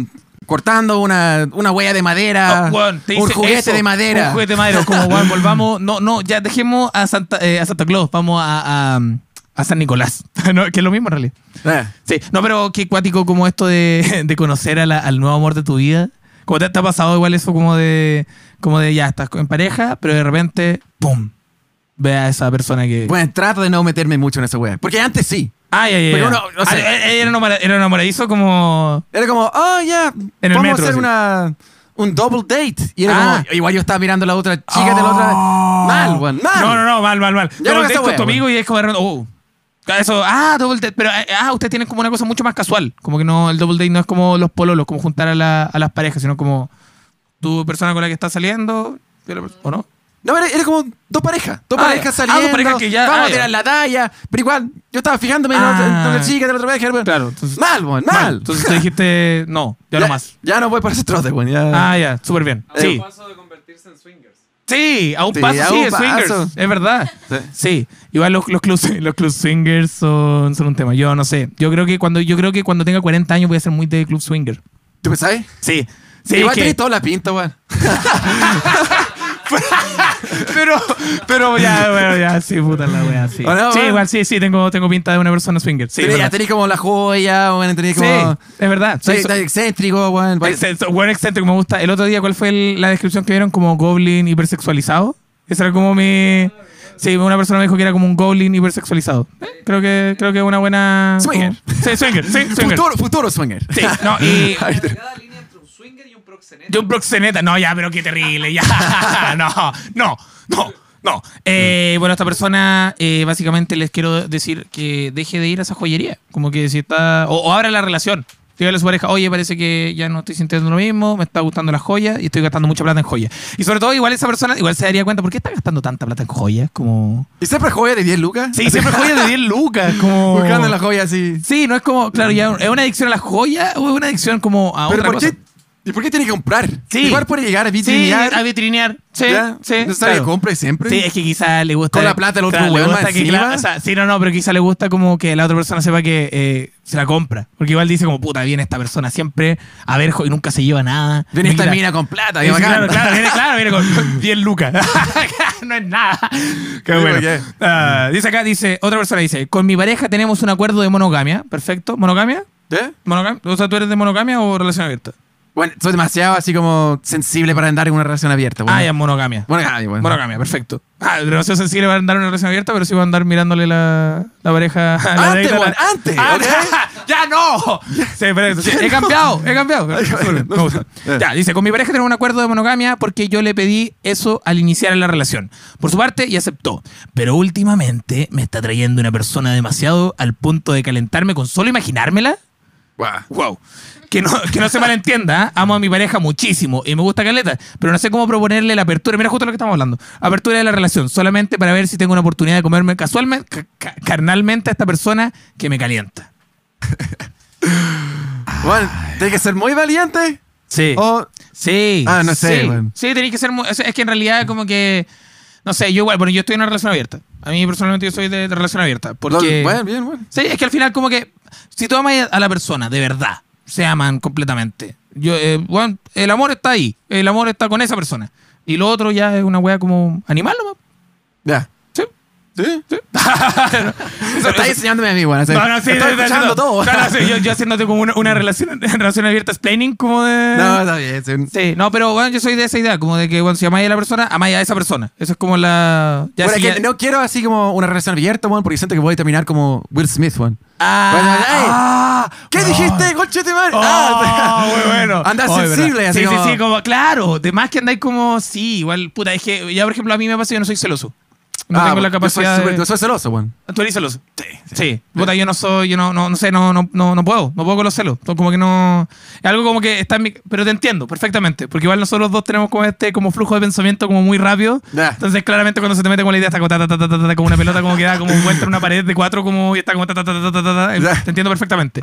cortando una, una huella de madera, Oh, weón, te un juguete eso, de madera. Un juguete de madera. Como, weón, volvamos. No, no, ya dejemos a Santa, eh, a Santa Claus. Vamos a, a, a San Nicolás. No, que es lo mismo en realidad. Eh, Sí, no, pero qué cuático como esto de, de conocer a la- al nuevo amor de tu vida. Como te, te ha pasado igual eso como de, como de ya estás en pareja, pero de repente, ¡pum! Ve a esa persona que... Bueno, trato de no meterme mucho en esa wea. Porque antes sí. Ay, ay, ay. Porque no sé. Era, enamora- era enamoradizo como... Era como, oh, ya, el vamos metro, a hacer así. una, un double date. Y era Ah. como, igual yo estaba mirando a la otra chica de la otra. Mal, weón, mal. No, no, no, mal, mal, mal. No date esa con wea, tu amigo y es como de repente, oh. Eso, ah, double date. Pero, eh, ah, ustedes tienen como una cosa mucho más casual. Como que no, el double date no es como los pololos, como juntar a, la- a las parejas, sino como tu persona con la que estás saliendo, y la pers- ¿o no? No, era, era como dos parejas. Dos Ah, parejas ya. Ah, saliendo. dos parejas que ya- Vamos ah, a tirar ya. la talla. Pero igual, yo estaba fijándome en, Ah. en otra chica de la otra pareja. pero- Claro, entonces- mal, weón, mal. Entonces te dijiste, no, ya, no más. Ya no voy por ese trote, weón. Ya. Ah, ya, súper bien. A un Sí, paso de convertirse en swingers. sí, a un Sí, paso, a sí, un swingers. Es verdad. Sí. Sí, igual los, los, clubs, los club swingers son, son un tema. Yo no sé. Yo creo que cuando yo creo que cuando tenga 40 años voy a ser muy de club swinger. ¿Tú pensás? Sí. Sí, igual que- tenés toda la pinta, weón. pero, pero ya, bueno, ya, sí, puta la wea, sí. ¿O no, sí, weón? igual, sí, sí, tengo, tengo pinta de una persona swinger. Sí, es ya verdad. tenés como la joya, weón. Tenés Sí, como. es verdad. Soy, Sí, so- estás excéntrico, weón. Ex- Buen excéntrico, me gusta. El otro día, ¿cuál fue el- la descripción que vieron como goblin hipersexualizado? Esa era como mi... Sí, una persona me dijo que era como un goblin hipersexualizado. Eh, Creo que creo que es una buena... Swinger. como- Sí, swinger, sí, swinger. Futuro, futuro swinger. Sí, no, y... Cada línea entre un swinger y un proxeneta. Yo un proxeneta. No, ya, pero qué terrible. Ya. No, no, no, no. Eh, bueno, esta persona, eh, básicamente les quiero decir que deje de ir a esa joyería. Como que si está. O, o abra la relación. Dígale a su pareja, oye, parece que ya no estoy sintiendo lo mismo, me está gustando la joya y estoy gastando mucha plata en joyas. Y sobre todo, igual esa persona igual se daría cuenta, ¿por qué está gastando tanta plata en joyas? Como. ¿Y siempre joya de 10 lucas? Sí, siempre joyas de 10 lucas. Como. Buscando la joya así. Sí, no es como, claro, ya es una adicción a la joya o es una adicción como a Pero otra ¿por cosa. qué? ¿Y por qué tiene que comprar? Sí. Igual puede llegar a Sí, vitrinear. a vitrinear. Sí, ya, sí. No sabe claro. compre siempre. Sí, es que quizá le gusta. Con la plata del otro claro, weón más que, claro, o sea, sí, no, no, pero quizá le gusta como que la otra persona sepa que eh, se la compra. Porque igual dice como, puta, viene esta persona siempre a ver y nunca se lleva nada. Viene esta quita- mina con plata. Sí, claro, claro, viene, claro, viene con 10 lucas. no es nada. Qué Sí, bueno. Ah, dice acá, dice, otra persona dice, con mi pareja tenemos un acuerdo de monogamia. Perfecto. ¿Monogamia? ¿Eh? ¿Monogamia? O sea, ¿tú eres de monogamia o relación abierta? Bueno, soy demasiado así como sensible para andar en una relación abierta. Bueno. Ah, ya, monogamia. Monogamia, bueno. Monogamia, perfecto. Ah, demasiado sensible para andar en una relación abierta, pero sí va a andar mirándole la, la pareja. a la Antes, la- antes, Ah. ¡Ya no! Sí. Sí, he cambiado, he cambiado. Me gusta. Ya, dice, con mi pareja tenemos un acuerdo de monogamia porque yo le pedí eso al iniciar la relación. Por su parte, y aceptó. Pero últimamente me está trayendo una persona demasiado al punto de calentarme con solo imaginármela. Wow. Que no, que no se malentienda, ¿ah? amo a mi pareja muchísimo y me gusta Caleta, pero no sé cómo proponerle la apertura. Mira justo lo que estamos hablando. Apertura de la relación, solamente para ver si tengo una oportunidad de comerme casualmente, ca- ca- carnalmente a esta persona que me calienta. Bueno, tiene que ser muy valiente. Sí. O Sí. Ah, no sé, Sí, bueno. sí tenéis que ser muy. Es que en realidad, como que. No sé, yo igual, bueno, yo estoy en una relación abierta. A mí personalmente yo soy de, de relación abierta. Porque. Bueno, bien, bueno. Sí, es que al final como que si tú amas a la persona de verdad, se aman completamente. Yo, eh, bueno, el amor está ahí, el amor está con esa persona. Y lo otro ya es una wea como animal nomás. Ya. Sí. ¿Sí? sí. Eso está enseñándome a mí, bueno. No, no, sí, sí, escuchando todo. No, no, sí, yo, yo haciéndote como una, una relación, relación abierta, explaining como de... No, está bien. sí. Sí, no, pero bueno, yo soy de esa idea, como de que bueno, si amáis a la persona, amáis a esa persona. Eso es como la... Ya Bueno, si es que ya- no quiero así como una relación abierta, weón, porque siento que voy a terminar como Will Smith. Ah, Bueno, ey, ah, ¿Qué dijiste, conchete madre? Oh, Ah, muy bueno. Andar Oh, sensible, verdad. así sí, como- sí, sí, como, claro. De más que andáis como, sí, igual, puta, es que ya, por ejemplo, a mí me pasa, yo no soy celoso. No Ah, tengo la yo soy capacidad de... Yo soy celoso, weón. ¿Tú eres celoso? Sí. Sí. Puta, yo no soy, yo no, no, no sé, no, no, no, no puedo. No puedo con los celos. Como que no. Es algo como que está en mi. Pero te entiendo perfectamente. Porque igual nosotros dos tenemos como este como flujo de pensamiento como muy rápido. Ya. Entonces, claramente, cuando se te mete con la idea, está como, ta, ta, ta, ta, ta, ta, como una pelota, como que da como vuelta en una pared de cuatro, como y está como ta, ta, ta, ta, ta, ta, ta. Ya. Te entiendo perfectamente.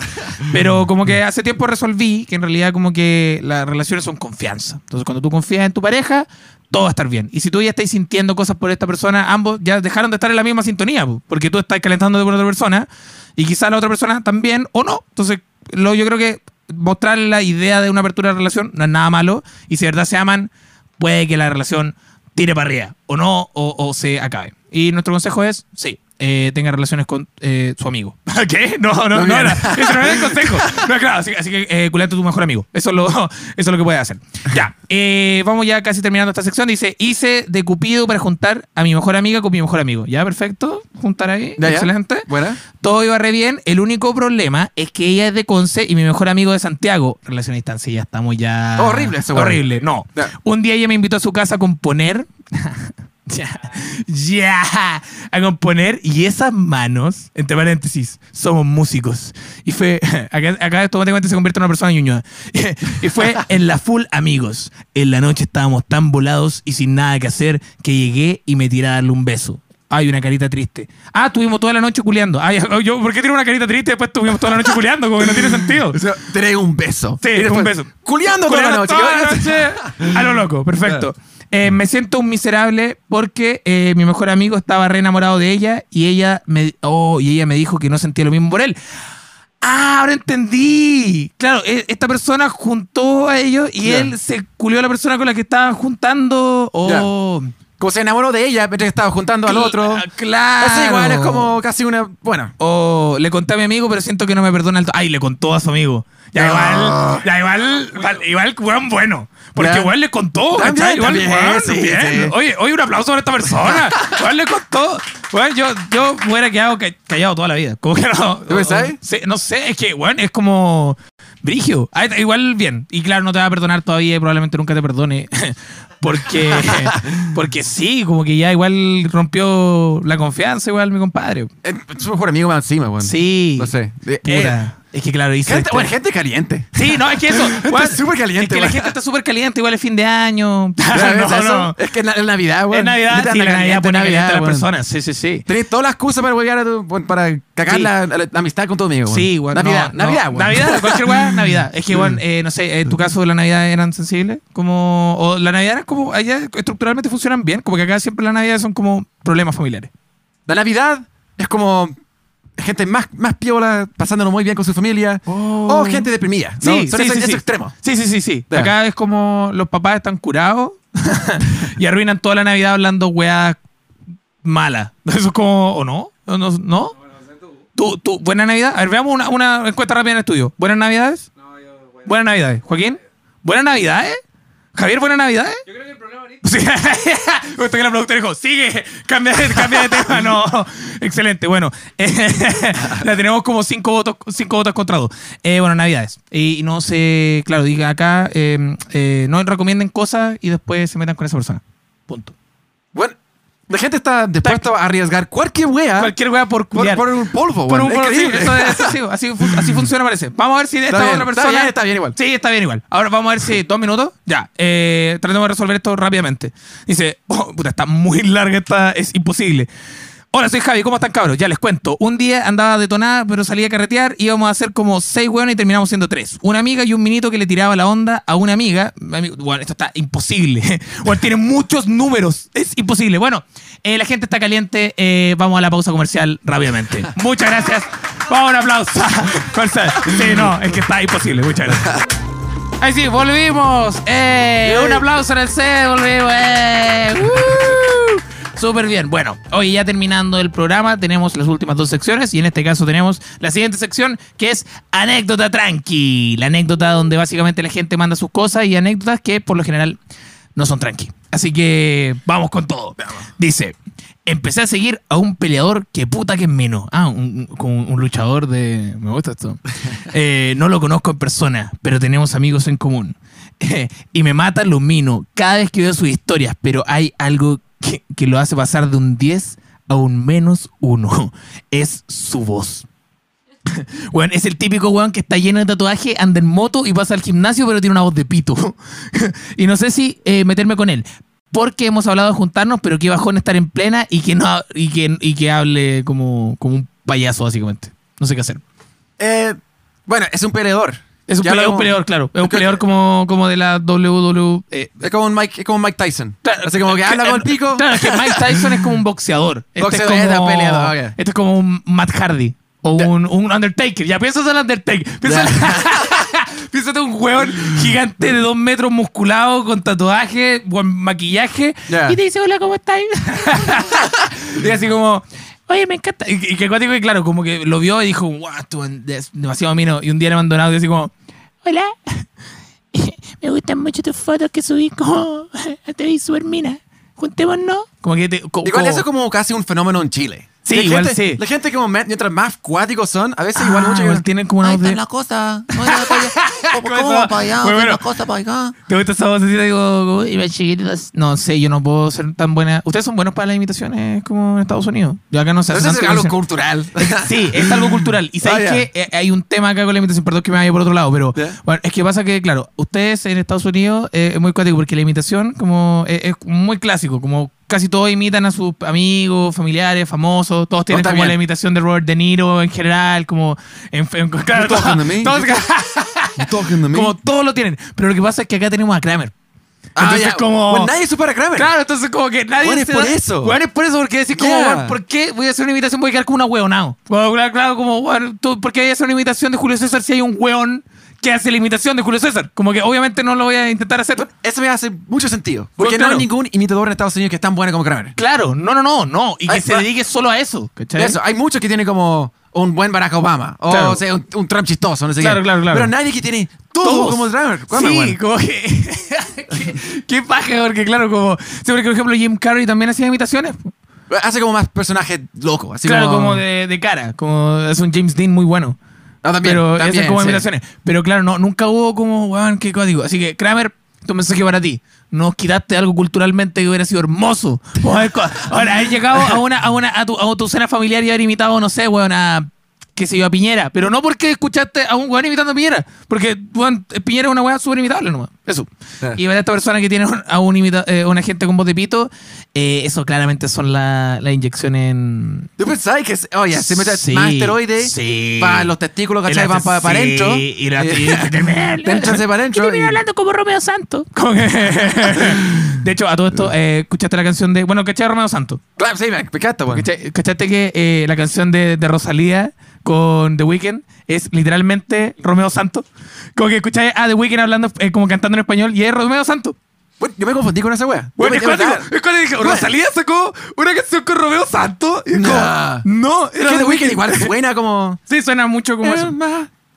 Pero como que hace tiempo resolví que en realidad, como que las relaciones son confianza. Entonces, cuando tú confías en tu pareja, todo va a estar bien. Y si tú ya estás sintiendo cosas por esta persona, ambos ya dejaron de estar en la misma sintonía, po, porque tú estás calentándote por otra persona y quizá la otra persona también o no. Entonces, lo, yo creo que mostrar la idea de una apertura de relación no es nada malo y si de verdad se aman, puede que la relación tire para arriba o no, o se acabe. Y nuestro consejo es, sí. Eh, tenga relaciones con eh, su amigo. ¿Qué? No, no, no, era. Ese no era el consejo. No, claro, así, así que eh, a tu mejor amigo. Eso es lo, eso es lo que puedes hacer. Ya. eh, vamos ya casi terminando esta sección. Dice, hice de Cupido para juntar a mi mejor amiga con mi mejor amigo. Ya, perfecto. Juntar ahí. Ya, ya. Excelente. Buena. Todo iba re bien. El único problema es que ella es de Conce y mi mejor amigo de Santiago. Relación a distancia, ya estamos ya. Horrible eso. Horrible, no. Ya. Un día ella me invitó a su casa a componer. ya. Ya. A componer. Y esas manos, entre paréntesis, somos músicos. Y fue. Acá, acá automáticamente se convierte en una persona ñuñoa. y fue en la full amigos. En la noche estábamos tan volados y sin nada que hacer que llegué y me tiré a darle un beso. Ay, una carita triste. Ah, tuvimos toda la noche culeando. Ay, yo, ¿por qué tiene una carita triste y después tuvimos toda la noche culeando? Como que no tiene sentido. O sea, tenés un beso. Sí, después, un beso. Culeando toda la Culeando noche. toda la noche. A lo loco, perfecto. Eh, me siento un miserable porque eh, mi mejor amigo estaba re enamorado de ella y ella me, oh, y ella me dijo que no sentía lo mismo por él. Ah, ahora entendí. Claro, e- esta persona juntó a ellos y él se culió a la persona con la que estaban juntando. Oh, Como se enamoró de ella mientras estaba juntando al otro. Cla- Claro. Eso igual es como casi una. Bueno. O le conté a mi amigo, pero siento que no me perdona el. Ay, le contó a su amigo. Ya No. igual, ya igual, igual, igual, bueno. Porque igual le contó, También. Igual, también, sí, sí. Oye, oye, un aplauso para esta persona. igual le contó. Weón, yo, yo me hubiera quedado ca- callado toda la vida. Como que no. ¿Tú pensás? Sí, no sé, es que, weón, es como. Brigio. Ah, igual bien. Y claro, no te va a perdonar todavía y probablemente nunca te perdone. Porque, porque sí, como que ya igual rompió la confianza, igual mi compadre. Es su mejor amigo más encima, weón. Sí. No sé. Puta. Es que claro, hizo Gente, bueno, gente caliente. Sí, no, es que eso. weón, súper caliente, Es que la gente está súper caliente, igual es fin de año. ¿Sabes no, eso? no. Es que es na- es Navidad, weón. Es Navidad, sí, la Navidad pone caliente a las personas. Sí, sí, sí. Tenés todas las excusas para volver a tu, para cagar Sí. la, la- la amistad con tu amigo, weón. Sí, weón. Navidad, no, Navidad, no. weón. Navidad, cualquier weá, Navidad. Es que, weón, eh, no sé, ¿en tu caso la Navidad eran sensibles? Como, o la Navidad es como, allá estructuralmente funcionan bien, como que acá siempre las Navidades son como problemas familiares. La Navidad es como gente más, más piola, pasándolo muy bien con su familia. Oh. O gente deprimida. ¿no? Sí, Son sí, esos, sí, esos sí. extremos. Sí, sí, sí. Acá es como los papás están curados y arruinan toda la Navidad hablando weas malas. Eso es como, ¿o no? ¿O no? ¿No? ¿Tú, tú, buena Navidad? A ver, veamos una, una encuesta rápida en el estudio. ¿Buenas Navidades? No, yo, bueno. Buenas Navidades. ¿Joaquín? ¿Buenas Navidades? Javier, ¿buenas Navidades? Yo creo que el problema ahorita. Sí. Gusta que la productora dijo, sigue, cambia de, cambia de tema. No, excelente. Bueno, eh, la tenemos como cinco votos, cinco votos contra dos. Eh, bueno, Navidades. Y no sé, claro, diga acá, eh, eh, no recomienden cosas y después se metan con esa persona. Punto. La gente está dispuesta a arriesgar cualquier wea Cualquier wea por por, por un polvo, Por un- sí, eso es- sí, así, fu- así funciona, parece. Vamos a ver si esta Está bien, otra está persona. bien, está bien igual. Sí, está bien igual. Ahora vamos a ver si. ¿Dos minutos? Ya. Eh, tratemos de resolver esto rápidamente. Dice, oh, puta, está muy larga esta. Es imposible. Hola, soy Javi, ¿cómo están cabros? Ya les cuento. Un día andaba detonada, pero salí a carretear. Íbamos a hacer como seis hueones y terminamos siendo tres. Una amiga y un minito que le tiraba la onda a una amiga. Ami- Bueno, esto está imposible. Bueno, tiene muchos números. Es imposible. Bueno, eh, la gente está caliente. Eh, vamos a la pausa comercial rápidamente. Muchas gracias. Vamos a un aplauso. Sí, no, es que está imposible. Muchas gracias. Ahí sí, volvimos. Eh, un aplauso en el set, volvimos. Eh. ¡Woo! Súper bien. Bueno, hoy ya terminando el programa, tenemos las últimas dos secciones y en este caso tenemos la siguiente sección que es anécdota tranqui. La anécdota donde básicamente la gente manda sus cosas y anécdotas que por lo general no son tranqui. Así que vamos con todo. Dice, empecé a seguir a un peleador que puta que es menos. Ah, un, un- como un luchador de... Me gusta esto. Eh, no lo conozco en persona, pero tenemos amigos en común. y me matan los minos cada vez que veo sus historias, pero hay algo que, lo hace pasar de un 10 a un menos 1. Es su voz. Weón, es el típico weón que está lleno de tatuaje, anda en moto y pasa al gimnasio, pero tiene una voz de pito. y no sé si eh, meterme con él. Porque hemos hablado de juntarnos, pero qué bajón estar en plena y que no y que, y que hable como, como un payaso, básicamente. No sé qué hacer. Eh, bueno, es un peleador. Es un, Ya peleador, un peleador, claro. Es un que- peleador como, como de la WWE. eh, Es como un Mike, es como un Mike Tyson. Claro, Así como que habla con el pico. Claro, es que Mike Tyson es como un boxeador. Este Boxeador, es como, peleador. Este es como un Matt Hardy. O un, un Undertaker. Ya piensas en Undertaker. Piénsate, piénsate un hueón gigante de dos metros musculado con tatuaje, buen maquillaje. Y te dice, hola, ¿cómo estás? y así como, oye, me encanta. Y, y que acuático, y claro, como que lo vio y dijo, wow, esto es demasiado mino. Y un día le mandó un audio así como, hola. Me gustan mucho tus fotos que subí como te vi súper mina. Juntémonos. Como que te. co- Igual eso es como casi un fenómeno en Chile. Sí, La igual gente- sí. La gente como mientras más cuáticos son, a veces Ah, igual mucho igual tienen como una Ahí de- está la cosa. No. ¿Cómo, ¿Cómo va para allá? Muy ¿Qué bueno. la cosa para acá? ¿Te gusta esa vocecita? Digo, "Iba chiquititas". No sé, yo no puedo ser tan buena. ¿Ustedes son buenos para las imitaciones como en Estados Unidos? Yo acá no sé. Eso es tanto algo que no sé. cultural. Sí, es algo cultural. Y sabes ya. que eh, hay un tema acá con la imitación, perdón que me vaya por otro lado, pero bueno, es que pasa que, claro, ustedes en Estados Unidos eh, es muy cuático porque la imitación como eh, es muy clásico, como casi todos imitan a sus amigos, familiares, famosos, todos tienen como bien. la imitación de Robert De Niro en general, como en, claro, todos-. como todos lo tienen, pero lo que pasa es que acá tenemos a Kramer. Ah, Entonces ya. como Bueno, nadie supera a Kramer. Claro, entonces como que nadie Bueno, es por da- eso. Bueno, es por eso, porque decís como, Yeah. bueno, ¿por qué voy a hacer una imitación? Voy a quedar como una hueonao. Bueno, claro, claro, como, bueno, tú, ¿por qué voy a hacer una imitación de Julio César si hay un hueón que hace la imitación de Julio César? Como que obviamente no lo voy a intentar hacer. Eso me hace mucho sentido. Porque Pues, claro. no hay ningún imitador en Estados Unidos que es tan bueno como Kramer. Claro, no, no, no, no. Y que Ay, se va- dedique solo a eso. ¿cachai? Eso, hay muchos que tienen como un buen Barack Obama. O, Claro. sea, un, un Trump chistoso, no sé Claro, qué. claro, claro. Pero nadie que tiene todo Todos. como Kramer. Kramer, Sí, bueno. como que. qué, qué paja, porque claro, como. Sí, porque por ejemplo Jim Carrey también hacía imitaciones. Hace como más personajes locos. Así claro, como, como, de, de cara. Como es un James Dean muy bueno. Ah, también, pero también, esas como sí. imitaciones. Pero claro, no, nunca hubo como, weón, qué código. Así que, Kramer, tu mensaje para ti. Nos quitaste algo culturalmente que hubiera sido hermoso. Ahora, haber llegado a una, a una, a tu, a tu cena familiar y haber imitado, no sé, weón, a qué sé yo, a Piñera. Pero no porque escuchaste a un weón imitando a Piñera. Porque, weón, Piñera es una weá súper imitable nomás. Eso. Eh. Y para esta persona que tiene a un imita, eh, una gente con voz de pito, eh, eso claramente son las la inyecciones en... ¿Tú pensás que, oye, se mete Sí, más esteroides sí. para los testículos, ¿cachai? Van para sí, adentro. Y la Te entras para adentro. Y hablando como Romeo que- de hecho, a todo esto, eh, escuchaste la canción de. Bueno, ¿cachai Romeo Santos? Claro, sí, me, encanta, bueno. ¿Cachai- ¿Cachaste que eh, la canción de, de Rosalía con The Weeknd es literalmente Romeo Santos? Como que escucháis a The Weeknd hablando, eh, como cantando en español, y es Romeo Santos. Bueno, yo me confundí con esa wea. Bueno, es cuando, es cuando dije, Rosalía sacó una canción con Romeo Santos. Y es como, no, Es era que The The Weeknd igual suena como... Sí, suena mucho como eso.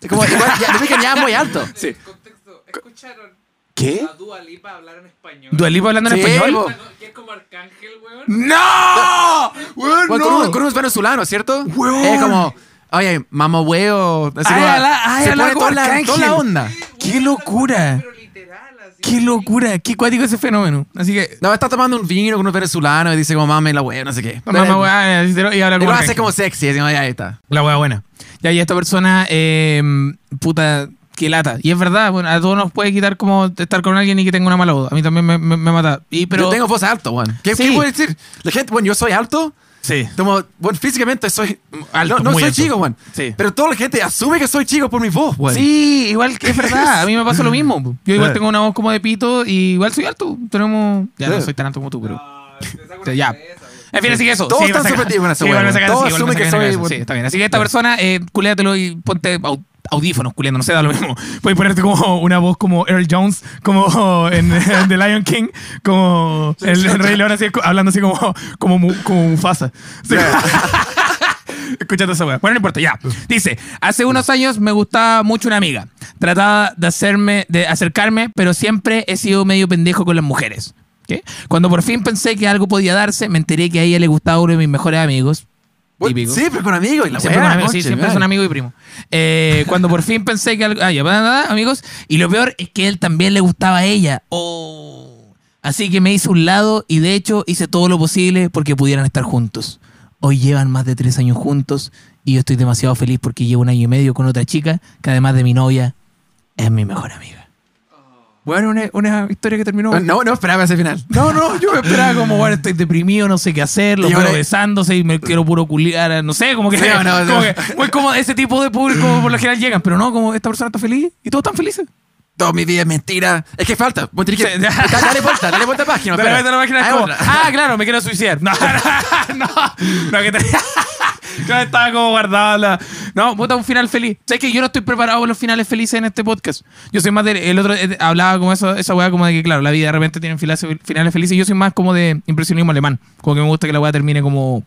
Como igual, ya, The Weeknd ya es muy alto. Sí. Contexto, ¿escucharon ¿Qué? a Dua Lipa hablar en español? ¿Dua Lipa hablando en Sí, español? Que es como Arcángel, weón. ¡No! Weón, Bueno, no. con, un- con unos venezolanos, ¿cierto? Huevón. Es como, oye, mamá huevo. Así Ay, como, ala- ay, se ala toda la, toda la onda. ¡Qué locura! ¡Qué locura! ¡Qué cuático ese fenómeno! Así que... No, está tomando un vino con unos venezolanos y dice como, mame la wea, no sé qué. Mamá, weá, y habla Y como lo hace como sexy, así como, ya ahí está. La weá buena. Ya, y esta persona, eh, puta, que lata. Y es verdad, bueno, a todos nos puede quitar como estar con alguien y que tenga una mala voz. A mí también me, me- me mata. Y, pero... yo tengo voz alto, weón. ¿Qué, Sí. ¿Qué puedo decir? La gente, bueno, yo soy alto. Sí. Como, bueno, físicamente soy Alto, No, no muy soy alto. chico, weón. Sí. Pero toda la gente asume que soy chico por mi voz, weón. Sí, igual que es verdad. A mí me pasa lo mismo. Yo igual tengo una voz como de pito y igual soy alto. Tenemos... Ya no soy tan alto como tú, pero... No, te saco O sea, una ya. En fin, así que eso. Todos sí, están sorprendidos con esa sí, Todos sí, asumen que soy. Sí, está bien. Así que esta persona, eh, culéatelo y ponte au- audífonos, culiando, no sé, da lo mismo. Puedes ponerte como una voz como Earl Jones, como en, en The Lion King, como el, el Rey León, así, hablando así como, como, como Mufasa. Sí. Escuchando esa weá. Bueno, no importa, ya. Dice, hace unos años me gustaba mucho una amiga. Trataba de hacerme, de acercarme, pero siempre he sido medio pendejo con las mujeres. ¿Qué? Cuando por fin pensé que algo podía darse, me enteré que a ella le gustaba uno de mis mejores amigos. Típico. Siempre con amigos. Y la Siempre, weá, con amigos, sí, siempre madre. son amigos y primos. Eh, cuando por fin pensé que algo. Ah, ya, nada, amigos. Y lo peor es que él también le gustaba a ella. Oh. Así que me hice un lado y de hecho hice todo lo posible porque pudieran estar juntos. Hoy llevan más de tres años juntos y yo estoy demasiado feliz porque llevo un año y medio con otra chica que además de mi novia es mi mejor amiga. Bueno, una, una historia que terminó. No, no esperaba ese final. No, no, yo me esperaba como, bueno, estoy deprimido, no sé qué hacer, los Y veo besándose y me quiero puro culiar, no sé, como que, Sí, no, como no. que muy como ese tipo de público por lo general llegan, pero no, como esta persona está feliz y todos están felices. Toda mi vida es mentira. Es que falta. Vos tenés que- Sí. Da- Dale vuelta, dale vuelta a página. De repente espera. la es como, otra. ah, claro, me quiero suicidar. No, no, no, no, que te... Yo estaba como guardado la... No, puta, un final feliz. ¿Sabes que yo no estoy preparado para los finales felices en este podcast? Yo soy más de... El otro eh, hablaba como eso, esa weá como de que, claro, la vida de repente tiene finales, felices. Yo soy más como de impresionismo alemán. Como que me gusta que la weá termine como...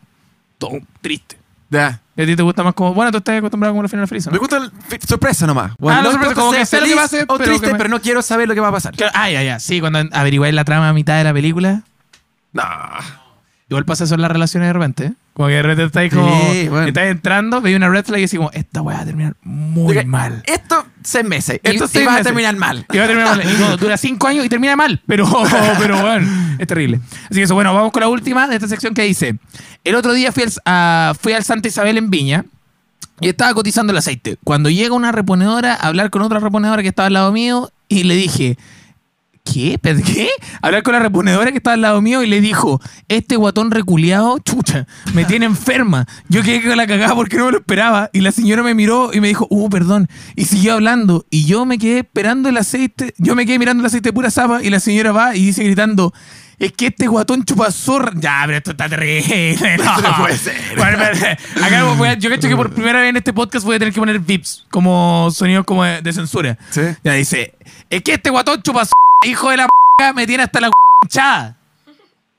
Todo triste. Ya. ¿Y a ti te gusta más como... Bueno, tú estás acostumbrado como los finales felices, Me ¿no? gusta el sorpresa nomás. Ah, la no sorpresa, como que es sé lo que feliz pase, o pero triste, me- pero no quiero saber lo que va a pasar. Claro, Ah, ya, ya. Sí, cuando averiguáis la trama a mitad de la película... No. Igual pasa eso en las relaciones de repente. ¿eh? Como que de repente estáis como. Sí, bueno. Estáis entrando, veis una red flag y decís como, esta weá va a terminar muy Diga, mal. Esto seis meses. Esto Esto seis va a terminar mal. Y va a terminar mal. Y dura cinco años y termina mal. Pero, pero bueno, es terrible. Así que eso, bueno, vamos con la última de esta sección que dice: El otro día fui al, a- fui al Santa Isabel en Viña. Y estaba cotizando el aceite. Cuando llega una reponedora a hablar con otra reponedora que estaba al lado mío y le dije, ¿Qué? ¿Pero ¿Qué? Hablar con la reponedora que estaba al lado mío y le dijo, este guatón reculeado, chucha, me tiene enferma. Yo quedé con la cagada porque no me lo esperaba. Y la señora me miró y me dijo, uh, perdón. Y siguió hablando. Y yo me quedé esperando el aceite. Yo me quedé mirando el aceite de pura zapa y la señora va y dice gritando, es que este guatón chupa zorra. Ya, pero esto está terrible. No, no puede ser. Bueno. Acá voy a- yo cacho que por primera vez en este podcast voy a tener que poner vips como sonidos como de, de censura. Sí. Ya dice, es que este guatón chupa hijo de la p me tiene hasta la hinchada.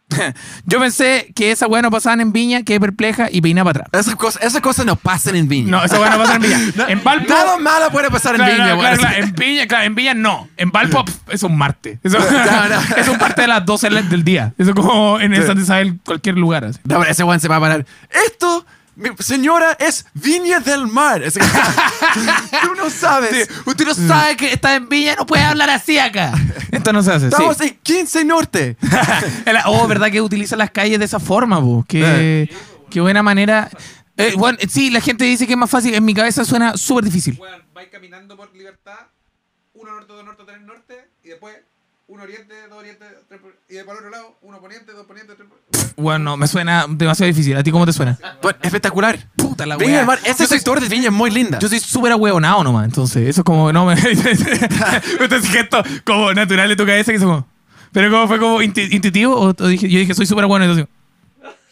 Yo pensé que esa weá no pasaban en Viña, quedé perpleja y peiná para atrás. Esas cosas, esas cosas no pasan en Viña. No, esa weá no pasa en Viña. En Valpo. Nada malo puede pasar en Claro, Viña, claro, claro, claro. En Viña, claro, en Viña no. En Valpo es un martes. Eso, Claro, no. es un parte de las 12 del día. Eso es como en el. Santa Isabel, cualquier lugar. así. No, pero ese weón se va a parar. Esto, mi señora, es Viña del Mar. Es que- Tú no sabes. Usted no sabe que está en Viña, no puede hablar así acá. Esto no se hace. sí. Estamos en 15 Norte. Oh, ¿verdad que utiliza las calles de esa forma, po? Qué, qué buena manera. Eh, bueno, eh, sí, la gente dice que es más fácil. En mi cabeza suena súper difícil. Weón, vais caminando por libertad, uno norte, dos norte, tres norte, y después uno oriente, dos oriente, tres por- y después al otro lado, uno poniente, dos poniente, tres por- Bueno, me suena demasiado difícil. ¿A ti cómo te suena? Bueno, espectacular. Puta la Viña wea. del Mar, soy- sector de Viña es muy linda. Yo soy súper ahueonado nomás, entonces. Eso es como, no me. Entonces, gesto como natural de tu cabeza que es como. Pero como fue como intu- intuitivo, o, o dije, yo dije, soy súper bueno, entonces.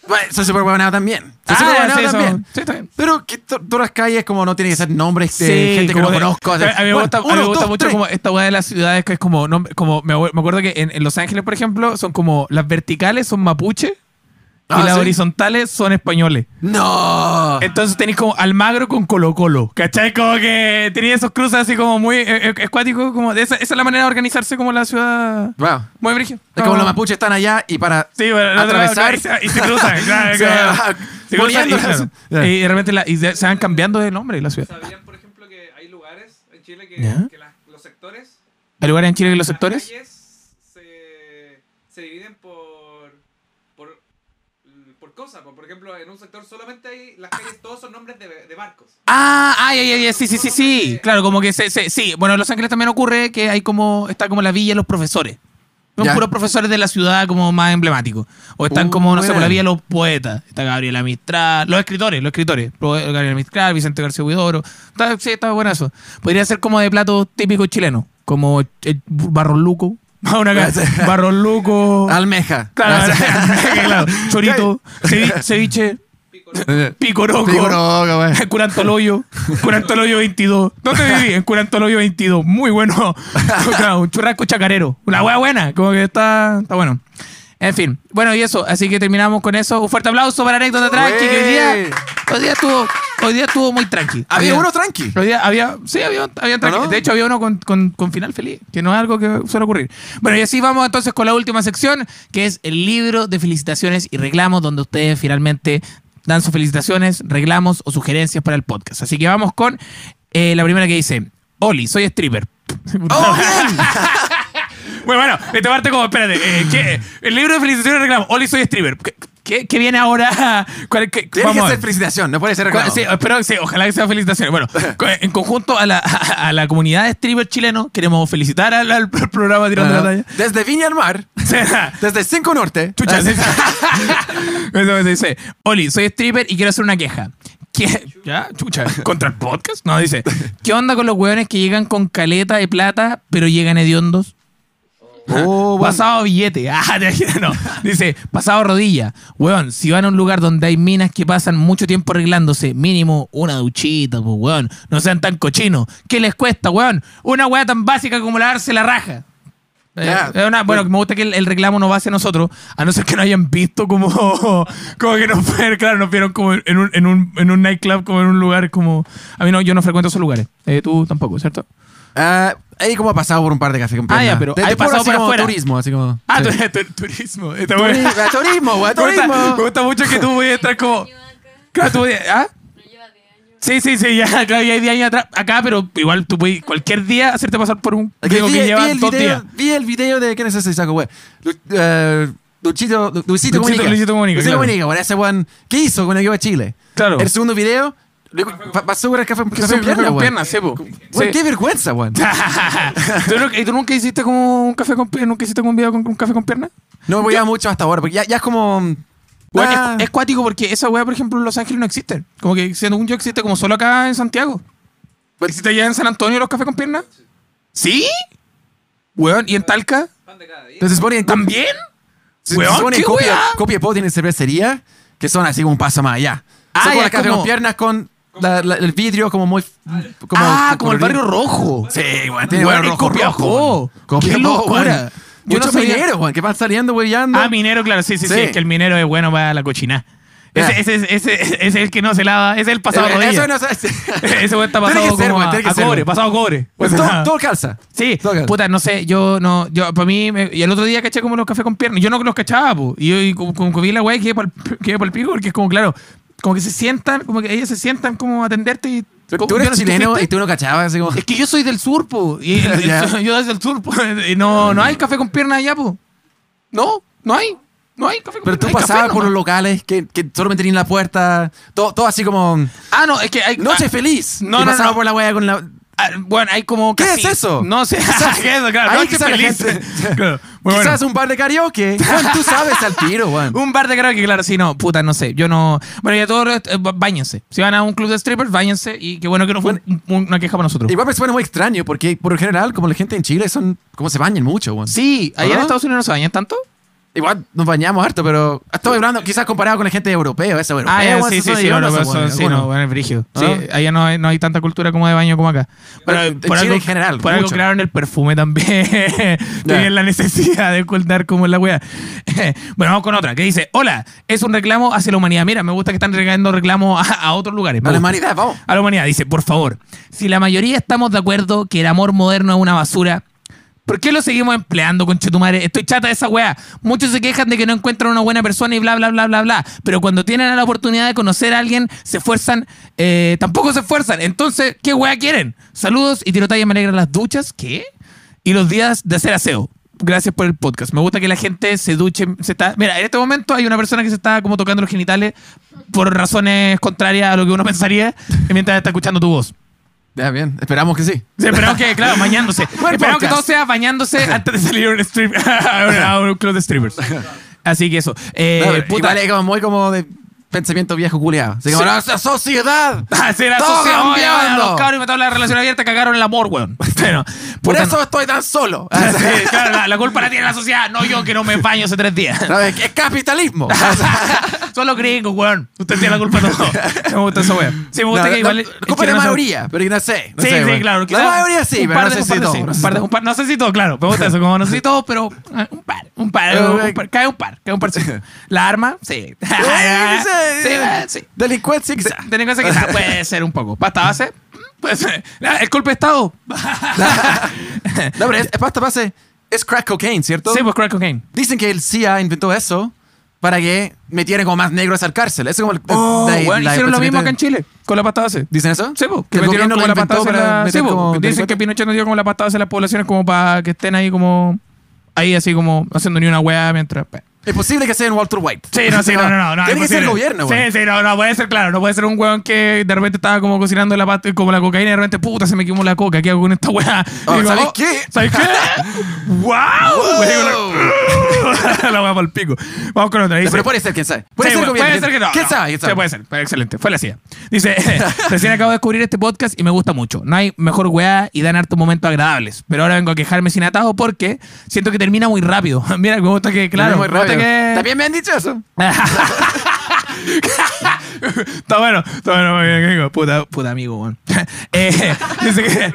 Bueno, soy súper buenado también. Soy Ah, súper sí, eso- también. sí, bien. Pero que to- todas las calles como no tienen que ser nombres de Sí, gente que no de- conozco. A mí me Bueno, gusta, a mí uno, me gusta dos, mucho tres. como esta weá de las ciudades que es como, como me, me acuerdo que en, en Los Ángeles, por ejemplo, son como las verticales son mapuche y Ah, las ¿sí? horizontales son españoles. No. Entonces tenéis como Almagro con Colo Colo, ¿cachai? Como que tenéis esos cruces así como muy eh, eh, escuáticos, como de esa, esa es la manera de organizarse como la ciudad. Wow. Muy brígido. Es como los mapuches están allá y para Sí, bueno, no, no, atravesar y se- y se cruzan, claro, se claro. va Se cruzan y, claro. Y de repente la- y se van cambiando de nombre la ciudad. ¿Sabían, por ejemplo, que hay lugares en Chile que, ¿Ya? que las- los sectores, ¿Hay lugares en Chile que los las sectores? calles se, se dividen cosas? Por ejemplo, en un sector solamente hay las calles, todos son nombres de, de barcos. Ah, ay, ay, ay, sí, sí, sí, sí. Claro, como que se, se- sí. Bueno, en Los Ángeles también ocurre que hay como, está como la villa de los profesores. Son Ya. puros profesores de la ciudad como más emblemáticos. O están Uh, como, no sé, por la buena. villa de los poetas. Está Gabriela Mistral, los escritores, los escritores. Pro- Gabriela Mistral, Vicente García Huidoro. Está, sí, está bueno eso. Podría ser como de platos típicos chilenos, como el barro luco. Una ca- barro luco. almeja. Claro, claro. Chorito, cevi- ceviche, picoroco. Picoroca, güey. En Curantoloyo. Curantoloyo 22. ¿Dónde viví? En Curantoloyo 22. Muy bueno. Claro, un churrasco chacarero. Una hueá buena. Como que está, está bueno. En fin. Bueno, y eso. Así que terminamos con eso. Un fuerte aplauso para Anécdota Tranqui. Que hoy día, hoy día estuvo, hoy día estuvo muy tranqui. Había uno tranqui. Hoy día había, sí, había, había tranqui. no? De hecho, había uno con, con- con final feliz, que no es algo que suele ocurrir. Bueno, y así vamos entonces con la última sección, que es el libro de felicitaciones y reclamos, donde ustedes finalmente dan sus felicitaciones, reclamos o sugerencias para el podcast. Así que vamos con eh, la primera que dice: Oli, soy stripper. ¡Oh! Bueno, bueno, esta parte como, espérate, eh, ¿qué? el libro de felicitaciones reclamo, Oli soy streamer. ¿Qué, qué, qué viene ahora? ¿Cuál- qué- Tiene vamos a ser ver. felicitación, no puede ser ¿Cuál- reclamo. Sí, espero, sí, ojalá que sea felicitaciones. Bueno, co- en conjunto a la, a la comunidad de streamers chilenos, queremos felicitar al, al programa Tirando la. Talla. Desde Viña al Mar, desde 5 Norte. Chucha, sí. Eso me dice, Oli, soy streamer y quiero hacer una queja. ¿Qué? ¿Ya? Chucha, ¿contra el podcast? No, dice, ¿qué onda con los hueones que llegan con caleta de plata, pero llegan hediondos? Oh, bueno. Pasado billete. Ah, no. Dice, pasado rodilla. Weón, si van a un lugar donde hay minas que pasan mucho tiempo arreglándose, mínimo una duchita, pues, weón. No sean tan cochinos. ¿Qué les cuesta, weón? Una weá tan básica como lavarse la raja. Eh, una- bueno, me gusta que el, el reclamo no va hacia nosotros, a no ser que no hayan visto como, como que nos claro, nos vieron como en un, en, un, en un nightclub, como en un lugar como... A mí no, yo no frecuento esos lugares. Eh, tú tampoco, ¿cierto? Ah, ahí como ha pasado por un par de cafés con Ah, ya, pero de puro pasado así por como afuera. turismo, así como... Ah, sí. tu- tu- turismo. Está bueno. ah, turismo, güey, Me gusta, turismo. me gusta mucho que tú voy a estar como. Claro, tú voy a- ¿Ah? Sí, sí, sí, ya, claro, ya hay 10 años atrás acá, pero igual tú puedes cualquier día hacerte pasar por un gringo vi, que vi lleva el dos video, días. vi el video de quién es ese saco, güey. Eh, Luchito, Lu- Luisito Luisito- Comunica. Luisito Comunica, claro. Comunica, güey, ese. ¿Qué hizo cuando llegó a Chile? Claro. El segundo video, pasó por el café, café café pierna, con güey. piernas, sí, po. Güey, qué vergüenza, güey. ¿Tú, nunca, ¿Y tú nunca hiciste como un café con piernas? ¿Nunca hiciste un video con un café con piernas? No me voy a mucho hasta ahora, porque ya, ya es como... Ah, es, es cuático porque esa weá, por ejemplo, en Los Ángeles no existe. Como que según yo existe como solo acá en Santiago. ¿Existe allá en San Antonio los cafés con piernas? ¿Sí? Weón, ¿y en Talca? Entonces que ¿También? se, se Weón, supone ¿qué copia, weá? copia Pop tiene cervecería que son así como un paso más allá. Ah, Se ya, café como- con piernas con la- la- el vidrio como muy... Como, ah, como el barrio rojo. Sí, güey, tiene Weón, barrio rojo, Copiapó. rojo. Copiapó, locura. Yo Muchos mineros, que van saliendo. Ah, minero, claro, sí, sí, sí, Sí. es que el minero es bueno para la cochina. Ese, ese, ese, ese es el que no se lava, ese es el pasado Eh, rodilla. Eso no. Ese güey está pasado que ser, como güey, a, a cobre, güey. pasado cobre. Pues sea, todo, todo calza. Sí, Todo calza. puta, no sé, yo no, yo, para mí, me- y el otro día caché como los cafés con piernas, yo no los cachaba, po, y yo y como, como que vi la weá y quedé para el pico, porque es como, claro, como que se sientan, como que ellas se sientan como a atenderte y... Tú como- eres no chileno y tú no cachabas, así como... Es que yo soy del sur, po, y yo desde el sur, po, y no, no hay café con piernas allá, po. No, no hay, no hay café con Pero tú pasabas por los locales que, que solamente tenían la puerta, todo, todo así como... Ah, no, es que hay... Noche ah, feliz. no, y no, no. por la wea con la... ah, bueno, hay como ¿Qué casi- es eso? No sé, ¿qué es? Claro, Ahí quizás la feliz. gente- Claro, muy Quizás bueno. un bar de karaoke. Tú sabes al tiro, Juan. Un bar de karaoke, claro, sí, no, puta, no sé. Yo no. Bueno, ya todos, eh, bañense. Si van a un club de strippers, bañense. Y qué bueno que no fue un- un- una queja para nosotros. Igual me suena muy extraño porque por general, como la gente en Chile, son como se bañan mucho, Juan. Sí, allá en ¿Ah? Estados Unidos no se bañan tanto. Igual nos bañamos harto, pero estoy hablando quizás comparado con la gente europea, ese europeo. Ah, ya, sí, sí, son sí, Juan, eso, sí, no, bueno, es brígido. Sí, ¿Ah? allá no hay, no hay tanta cultura como de baño como acá. Pero, en por Chile algo, en general, por algo mucho. crearon el perfume también. Tenían la necesidad de ocultar cómo es la wea. bueno, vamos con otra, que dice, hola, es un reclamo hacia la humanidad. Mira, me gusta que están regando reclamos a, a otros lugares. A la humanidad, vamos. a la humanidad. Dice, por favor, si la mayoría estamos de acuerdo que el amor moderno es una basura, ¿por qué lo seguimos empleando, conchetumare? Estoy chata de esa weá. Muchos se quejan de que no encuentran una buena persona y bla, bla, bla, bla, bla. Pero cuando tienen la oportunidad de conocer a alguien, se esfuerzan, eh, tampoco se esfuerzan. Entonces, ¿qué weá quieren? Saludos y tirotalla me alegran las duchas, ¿qué? Y los días de hacer aseo. Gracias por el podcast. Me gusta que la gente se duche. Se está... Mira, en este momento hay una persona que se está como tocando los genitales por razones contrarias a lo que uno pensaría mientras está escuchando tu voz. Ya, bien. Esperamos que sí. Sí, esperamos que, claro, bañándose. Buen esperamos que todo sea bañándose antes de salir a un, stream, a un- club de streamers. Así que eso. Eh, No, puta. igual es como muy como de pensamiento viejo culiado. Así como, Sí. "No, esa sociedad. Ah, sí, la Todo sociedad, oye, cambiando. Los cabros y metaron la relación abierta cagaron el amor, weón. Bueno, Por eso no. estoy tan solo. Sí, claro, la, la culpa la tiene la sociedad, no yo que no me baño hace tres días. ¿Sabes? Es capitalismo. Son los gringos, weón. Usted tiene la culpa de todo. Me gusta esa weón. Sí, me gusta No, que no, igual. no, culpa de la mayoría, pero no sé. no Sí, sé, sí, claro. La mayoría sí, pero par no de- sé si todo. no sé si No todo, claro. Me gusta eso. Como no sé si todo, pero eh, un par. Un par. Eh, un par, Cae un par. Cae un par. sí. La arma, sí. Sí, Sí, eh, sí. Delincuencia, quizá. Delincuencia quizás puede ser un poco. Pasta base, puede ser. El golpe de Estado. No, pero es, pasta base. Es crack cocaine, ¿cierto? Sí, pues crack cocaine. Dicen que el CIA inventó eso para que metieran como más negros al cárcel. Eso es como el, Oh, la- bueno, hicieron lo mismo acá en Chile, con la pasta base. ¿Dicen eso? Sí, po, Que metieron como la pasta base la... Sí, como dicen que. Pinochet nos dio como la pasta base en la poblaciones como para que estén ahí como... Ahí así como haciendo ni una weá mientras. Es posible que sea en Walter White. Sí, no, sí, no, no, no. no Tiene que ser el gobierno, weón. Sí, sí, no, no, puede ser, claro, no puede ser un weón que de repente estaba como cocinando la pata, como la cocaína y de repente, puta, se me quemó la coca, ¿qué hago con esta weá? Oh, Y digo, ¿sabes oh, qué? ¿Sabes qué? ¡Wow! la, la weá para el pico. Vamos con otra. Dice, Pero puede ser, quién sabe. Puede Sí, ser el puede gobierno. ser que no. ¿Quién sabe? ¿Quién sabe? Sí, puede ser. Excelente. Fue la CIA. Dice, recién acabo de descubrir este podcast y me gusta mucho. No hay mejor weá y dan hartos momentos agradables. Pero ahora vengo a quejarme sin atajo porque siento que termina muy rápido. Mira, me gusta que, claro, Muy me que... También me han dicho eso. está bueno, está bueno, amigo. Puta, puta amigo, weón. Eh, dice que,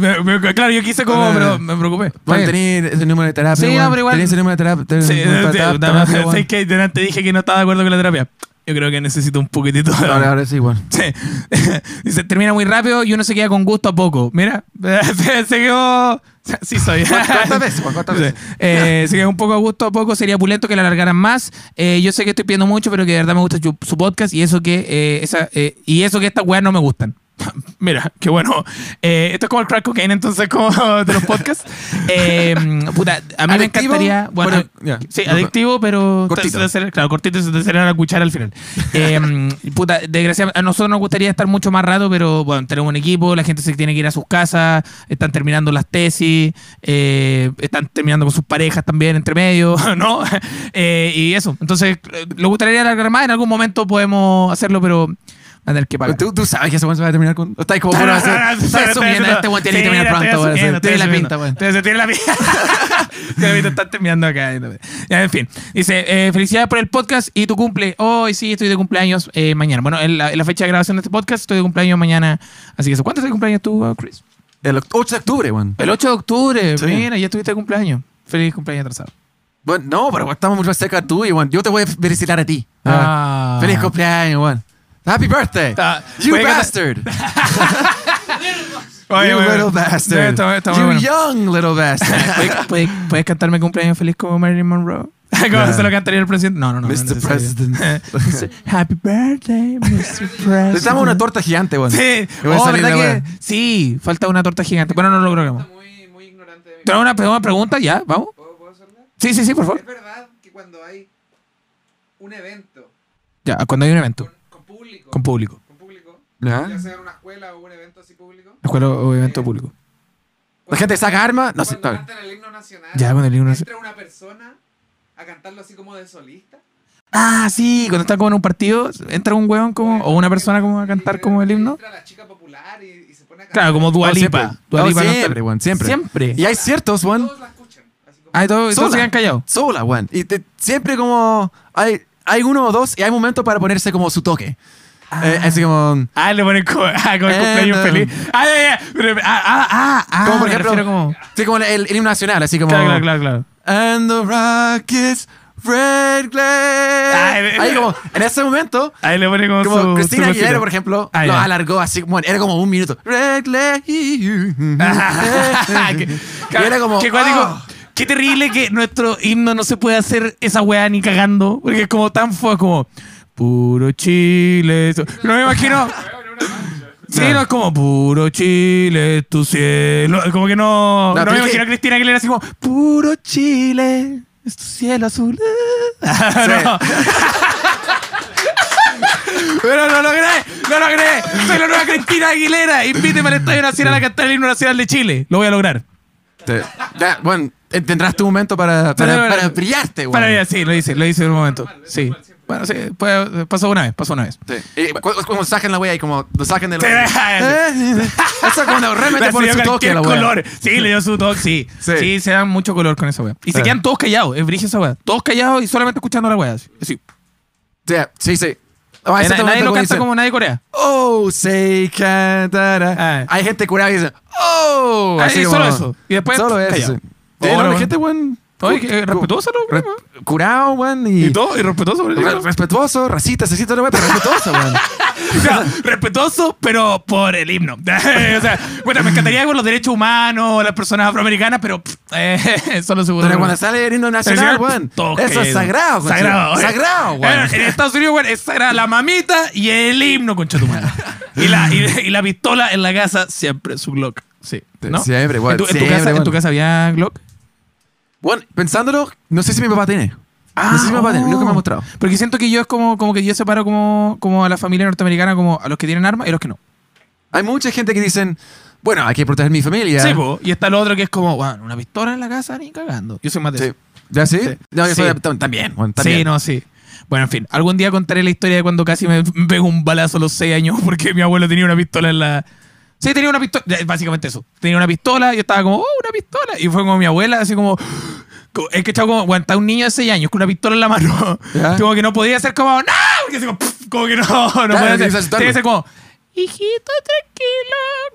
me- me- claro, yo quise como, pero me preocupé. Está Bueno, bien. tenés ese número de terapia. Sí, no, weón. pero igual- Tenés ese número de terapia. Sí, número de sí, terapia, puta, terapia, sé que delante dije que no estaba de acuerdo con la terapia. Yo creo que necesito un poquitito de... Ahora, ahora sí, bueno. Sí. Dice, termina muy rápido y uno se queda con gusto a poco. Mira, se, quedó... Sí soy. ¿Cuántas veces? ¿Cuántas veces? Eh, se un poco a gusto a poco. Sería pulento que la alargaran más. Eh, yo sé que estoy pidiendo mucho, pero que de verdad me gusta su, su podcast y eso que eh, esa, eh, y eso que estas weas no me gustan. Mira, qué bueno. Eh, esto es como el crack cocaine, entonces, como de los podcasts. Eh, puta, a mí me encantaría. Bueno, sí, No, adictivo, pero. Cortito. te- te- claro, cortito se te será la cuchara al final. Eh, puta, desgraciadamente, a nosotros nos gustaría estar mucho más rato, pero bueno, tenemos un equipo, la gente se tiene que ir a sus casas, están terminando las tesis, eh, están terminando con sus parejas también entre medio, ¿no? Y eso. Entonces, lo gustaría alargar más, en algún momento podemos hacerlo, pero a tener que pagar. ¿Tú, tú sabes que ese weón se va a terminar con. Está ahí como bueno, va a ser- Está asumiendo. Este weón tiene que terminar pronto. Tiene la pinta, weón. Tiene la pinta. Tiene la pinta, están terminando acá. Ya, en fin. Dice, eh, felicidades por el podcast y tu cumple. Hoy sí, estoy de cumpleaños eh, mañana. Bueno, en la, fecha de grabación de este podcast estoy de cumpleaños mañana. Así que eso. ¿Cuánto es de cumpleaños tú, uh, Chris? El 8 de octubre, weón. El 8 de octubre. Mira, ya estuviste de cumpleaños. Feliz cumpleaños atrasado. Bueno, no, pero estamos mucho más cerca tú y weón. Yo te voy a felicitar a ti. Ah. Feliz cumpleaños, weón. Happy birthday. Ah, you bastard. Oye, you bueno, little bueno. bastard. Está- está muy you bueno. young little bastard. ¿Puedes, puedes- puedes cantarme cumpleaños feliz como Marilyn Monroe? ¿Cómo se lo cantaría el presidente? No, no, no. Mr. President. Happy birthday, Mr. President. Necesitamos una torta gigante, weón. Sí, oh, ¿verdad que? Sí, falta una torta gigante. Bueno, no lo logramos. Muy, muy ignorante de mi ¿Tenemos una, una pregunta? ¿Ya? ¿Vamos? ¿Puedo, ¿Puedo hacerla? Sí, sí, sí, por favor. ¿Es verdad que cuando hay un evento Ya, cuando hay un evento con, con público, con público. con ¿Ya? ya sea en una escuela o un evento así público, Escuela o evento público. La gente saca armas. No sé. cantan el himno nacional, Ya, cuando el himno nacional- entra una persona a cantarlo así como de solista. Ah, sí, cuando están como en un partido, entra un weón como, o una persona como a cantar como el himno. Entra la chica popular y, y se pone a cantar. Claro, como Dua No, Lipa. siempre. Dua No, siempre, canta- weón, siempre. Siempre. Y hay ciertos, weón. Todos la escuchan. Así como, Ah, y todos, se quedan callados. Sola, weón. Y te- siempre como. Hay, hay uno o dos y hay momentos para ponerse como su toque. Eh, así como. Ah, le ponen como, ah, como el Eh, cumpleaños no. feliz. Ah, ya, ya. Ah, ah, ah, ah. como por ejemplo. como... Sí, como el, el himno nacional, así como. Claro, claro, claro, claro. And the Rockets, Red Glare. Ah, eh, Ahí como, en ese momento, Ahí le ponen como, como su... Cristina Aguilera, por ejemplo, Ah, lo alargó así, bueno, era como un minuto. Red que, Y era como, que ah. Qué terrible que nuestro himno no se puede hacer esa weá ni cagando. Porque es como tan fue como. Puro Chile. eso. No me imagino. Sí, no es como puro Chile, tu cielo. Como que no. No, No, pero me es imagino a Cristina Aguilera así como puro Chile, es tu cielo azul. No. Pero no logré, no logré. Soy la nueva Cristina Aguilera. Invíteme al Estadio Nacional a cantar el himno nacional de Chile. Lo voy a lograr. Te- ya, bueno, eh, tendrás tu momento para, para, para brillarte, weón. Para sí, lo hice, lo hice en un momento. Sí. Bueno, sí, pasó una vez, pasó una vez. Sí. Y como saquen la wea y como lo saquen de la Eso cuando realmente Le pone dio su toque la wea. color. Sí, le dio su toque, sí. Sí. sí. se dan mucho color con esa wea. Y se Sí. quedan todos callados, es brillo esa wea. Todos callados y solamente escuchando la wea. Así. así. Sí, sí, sí. Oh, nadie lo canta como nadie corea. Oh, say cantará. Ah. Hay gente curada y dice, oh. Así y solo eso. Y después Solo eso. Sí, Ahora, no, gente, weón. Oye, cu- respetuoso, ¿no? re- curado, weón. Y, Y todo, y respetuoso. re- eso. respetuoso, racista, racista, no, weón, pero respetuoso, weón. O sea, respetuoso, pero por el himno. o sea, bueno, me encantaría con los derechos humanos, las personas afroamericanas, pero pff, eh, solo seguro. Pero cuando sale el himno nacional, weón. Eso es sagrado, concha. Sagrado. Sagrado, En, weón. en Estados Unidos, weón, es sagrada la mamita y el himno, concha tu madre. Y la, y, y la pistola en la casa, siempre su Glock. Sí. ¿no? Siempre, weón, ¿En tu, en tu siempre, casa, ¿En weón. tu casa había Glock? Bueno, pensándolo, no sé si mi papá tiene. no sé si mi papá tiene, nunca me ha mostrado. Porque siento que yo es como, como que yo separo como, como a la familia norteamericana como a los que tienen armas y a los que no. Hay mucha gente que dicen, bueno, hay que proteger mi familia. Sí, po. y está lo otro que es como, bueno, una pistola en la casa ni cagando. Yo soy más de Sí. eso. ¿Ya sí? Sí. No, yo Sí. soy tam- también. bueno, también. Sí, no, sí. Bueno, en fin, algún día contaré la historia de cuando casi me me pegó un balazo a los 6 años porque mi abuelo tenía una pistola en la... Sí, tenía una pistola, básicamente eso. Tenía una pistola y yo estaba como, oh, una pistola. Y fue como mi abuela, así como... Es que chavo, como, bueno, está un niño de 6 años con una pistola en la mano. Ya. Como que no podía ser como, ¡no! Porque así como, como que no, no podía tienes que ser. Tenía que ser como, hijito, tranquilo.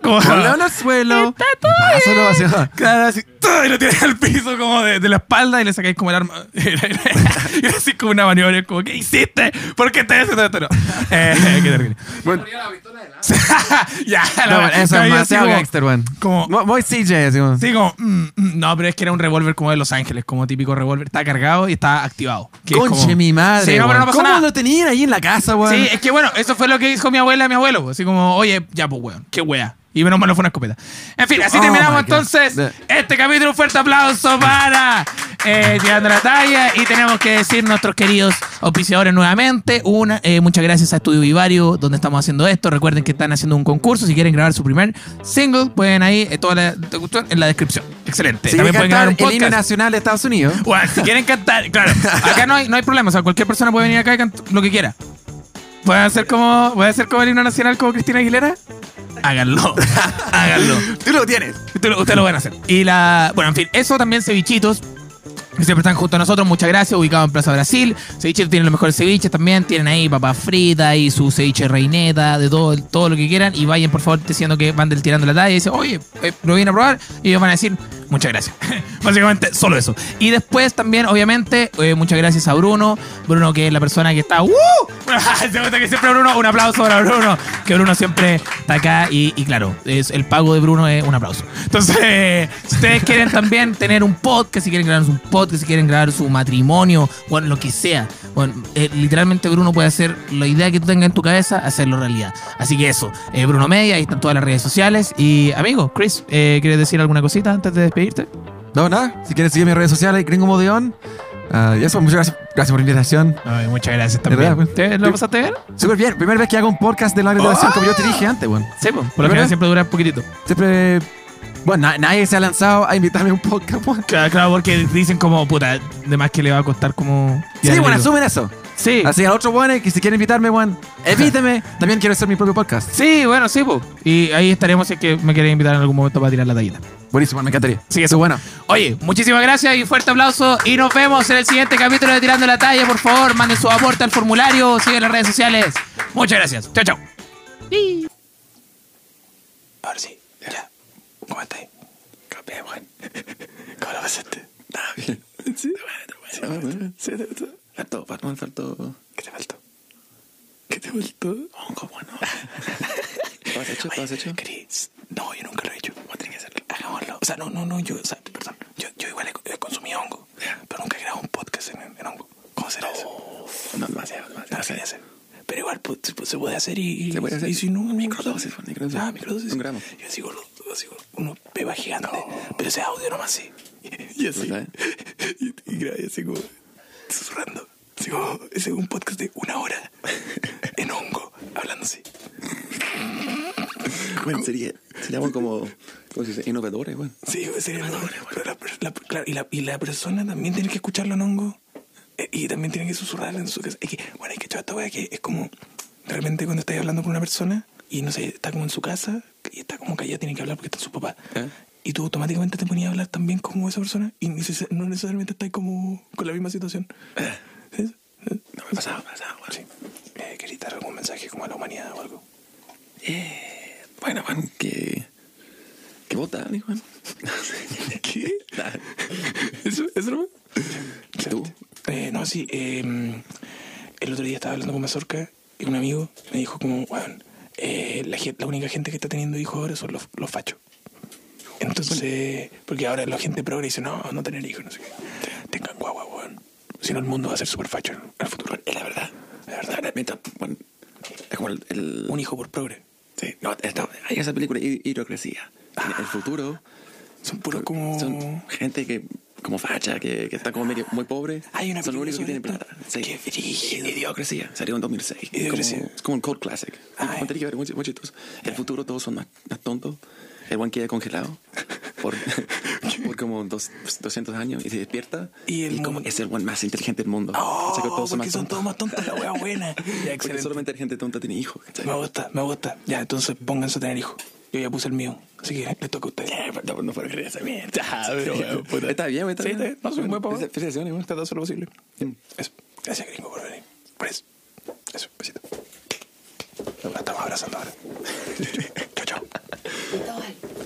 Como, suelo. Está todo y pásalo hacia- Claro, así, ¡tum! y lo tiras al piso como de, de la espalda y le sacáis como el arma. Era así como una maniobra, como, ¿qué hiciste? ¿Por qué estás haciendo esto? No. Eh, qué terrible. Bueno, Ponía la pistola de lado. ya, no, la- bueno, eso no, es demasiado gangster, weón. como- Mo- Muy CJ, así como. Sí, como, mm, mm, no, pero es que era un revólver como de Los Ángeles, como típico revólver. Está cargado y está activado. que es Conche como- mi madre. Sí, no, pero no pasa ¿Cómo nada. lo tenían ahí en la casa, weón? Sí, es que bueno, eso fue lo que dijo mi abuela a mi abuelo. Así como, oye, ya pues, weón, qué wea. Y menos mal no fue una escopeta. En fin, así Oh, terminamos God. entonces este capítulo. Un fuerte aplauso para eh, Tirando la Talla. Y tenemos que decir nuestros queridos auspiciadores nuevamente. Una, eh, muchas gracias a Estudio Vivario, donde estamos haciendo esto. Recuerden que están haciendo un concurso. Si quieren grabar su primer single, pueden ahí, eh, toda la cuestión en la descripción. Excelente. Si También pueden grabar un el himno podcast. nacional de Estados Unidos. Bueno, si quieren cantar, claro, acá no hay, no hay problema, o sea, cualquier persona puede venir acá y cantar lo que quiera. ¿Pueden hacer como, ¿pueden hacer como el himno nacional como Cristina Aguilera? Háganlo, háganlo. Tú lo tienes. Lo, ustedes lo van a hacer. Y la, bueno, en fin, eso también cevichitos. Siempre están junto a nosotros, muchas gracias, ubicado en Plaza Brasil. Cevichitos tienen los mejores ceviches también, tienen ahí papas fritas y su ceviche reineta, de todo, todo lo que quieran. Y vayan, por favor, diciendo que van del tirando la talla y dicen, oye, eh, lo vienen a probar. Y ellos van a decir, muchas gracias. Básicamente, solo eso. Y después también, obviamente, eh, muchas gracias a Bruno. Bruno, que es la persona que está. ¡Uh! Se que siempre Bruno, un aplauso para Bruno. Que Bruno siempre está acá. Y, claro, es, el pago de Bruno es un aplauso. Entonces, si ustedes quieren también tener un podcast, si quieren grabar un podcast, si quieren grabar su matrimonio, bueno, lo que sea. Bueno, eh, literalmente Bruno puede hacer la idea que tú tengas en tu cabeza, hacerlo realidad. Así que eso, eh, Bruno Media, ahí están todas las redes sociales. Y amigo, Chris, eh, ¿quieres decir alguna cosita antes de despedirte? No, nada. Si quieres seguir mis redes sociales, Gringo Modeón. Ah, y eso, muchas gracias, gracias por la invitación. Ay, muchas gracias verdad, también. pues. ¿Te- ¿Lo pasaste bien? Súper bien. Primera vez que hago un podcast de larga duración, como yo te dije antes, weón. Sí, pues, por lo general siempre dura un poquitito. Siempre. Bueno, na- nadie se ha lanzado a invitarme a un podcast, weón. Claro, claro, porque dicen como, puta, de más que le va a costar como... Sí, bueno, asumen eso. Sí. Así a otro bueno que si quieren invitarme, weón, evíteme. También quiero hacer mi propio podcast. Sí, bueno, sí, pues. Y ahí estaremos si es que me quieren invitar en algún momento para tirar la tallita. Buenísimo, me encantaría. Sí, eso bueno. Oye, muchísimas gracias y fuerte aplauso. Y nos vemos en el siguiente capítulo de Tirando la Talla. Por favor, manden su aporte al formulario, sigan las redes sociales. Muchas gracias. Chao, chao. Ahora sí, ya. ¿Cómo estáis? Bien, Juan. ¿Cómo lo pasaste? Estaba bien. Sí, bueno, bueno. Sí. Faltó, faltó, faltó. ¿Qué te faltó? ¿Qué te faltó? Hongo, bueno. ¿Lo has hecho? ¿Lo has hecho? Chris, no, yo nunca lo he hecho. Vamos a tener que hacerlo. Hagámoslo. O sea, no, no, no, yo, o sea, perdón. Yo, yo igual he, he consumido hongo, pero nunca he grabado un podcast en, en hongo. ¿Cómo será eso? No, demasiado, demasiado. No lo quería hacer. Pero igual pues, se, puede hacer y, Se puede hacer. y si no... Microdosis, pues, microdosis. Ah, microdosis. Un gramo. Yo sigo, lo- sigo uno beba gigante, pero ese audio nomás sí. Y, y así. Y, y grabé así como susurrando. Así como, ese es un podcast de una hora en hongo, hablando así. Bueno, sería, seríamos como, si se innovadores, bueno. Sí, sería pero la, la- claro, y, la, y la persona también tiene que escucharlo en hongo. eh, Y también tiene que susurrar en su casa. Es que, bueno, hay que echar esta wea que es como realmente cuando estás hablando con una persona y no sé, está como en su casa y está como callada, tiene que hablar porque está su papá. ¿Eh? Y tú automáticamente te ponías a hablar también como esa persona y no necesariamente estás como con la misma situación. ¿Sí? No me pasaba, pasaba, bueno. Sí. Eh, ¿Querías dar algún mensaje como a la humanidad o algo? Bueno, Juan, que... Que votan, ¿eh, Juan? ¿Qué? ¿Eso, eso no? ¿Tú? Eh, no, sí. eh, el otro día estaba hablando con Mazorca y un amigo me dijo como, bueno, la, la única gente que está teniendo hijos ahora son los, los fachos. Entonces, porque ahora la gente progre dice, no, no tener hijos, no sé qué. Tengan guagua, weón. Si no, el mundo va a ser súper facho en el futuro. Es la verdad. La verdad. Mientras, bueno, es como el... el- Un hijo por progre. Sí, no, esto- hay esa película, Hi- Hidrocresía. En el futuro Son puros como... son gente que como facha, que, que están como medio muy pobres. Hay una Son los únicos que tienen plata. Sí. Qué brígido. Idiocracia. Salió en 2006. Idiocracia. Como- es como un cult classic. Ay. Muy, muy, muy, muy chistoso. El futuro todos son más, más tontos. El buen queda congelado por, por como dos, 200 años y se despierta. Y el como mundo- es el buen más inteligente del mundo. Oh, que todos son porque son todos más tontos, la wea buena. Ya, Porque solamente la gente tonta tiene hijos. Me gusta, me gusta. Ya, entonces pónganse a tener hijos. Yo ya puse el mío, así que le toca a usted. No, no puedo creer esa mierda. Está bien, está bien. No, soy un buen papá. Felicitaciones, está todo lo posible. Mm. Eso. Gracias, gringo, por venir. Por eso. Eso, besito. Nos estamos abrazando ahora. chao, chao.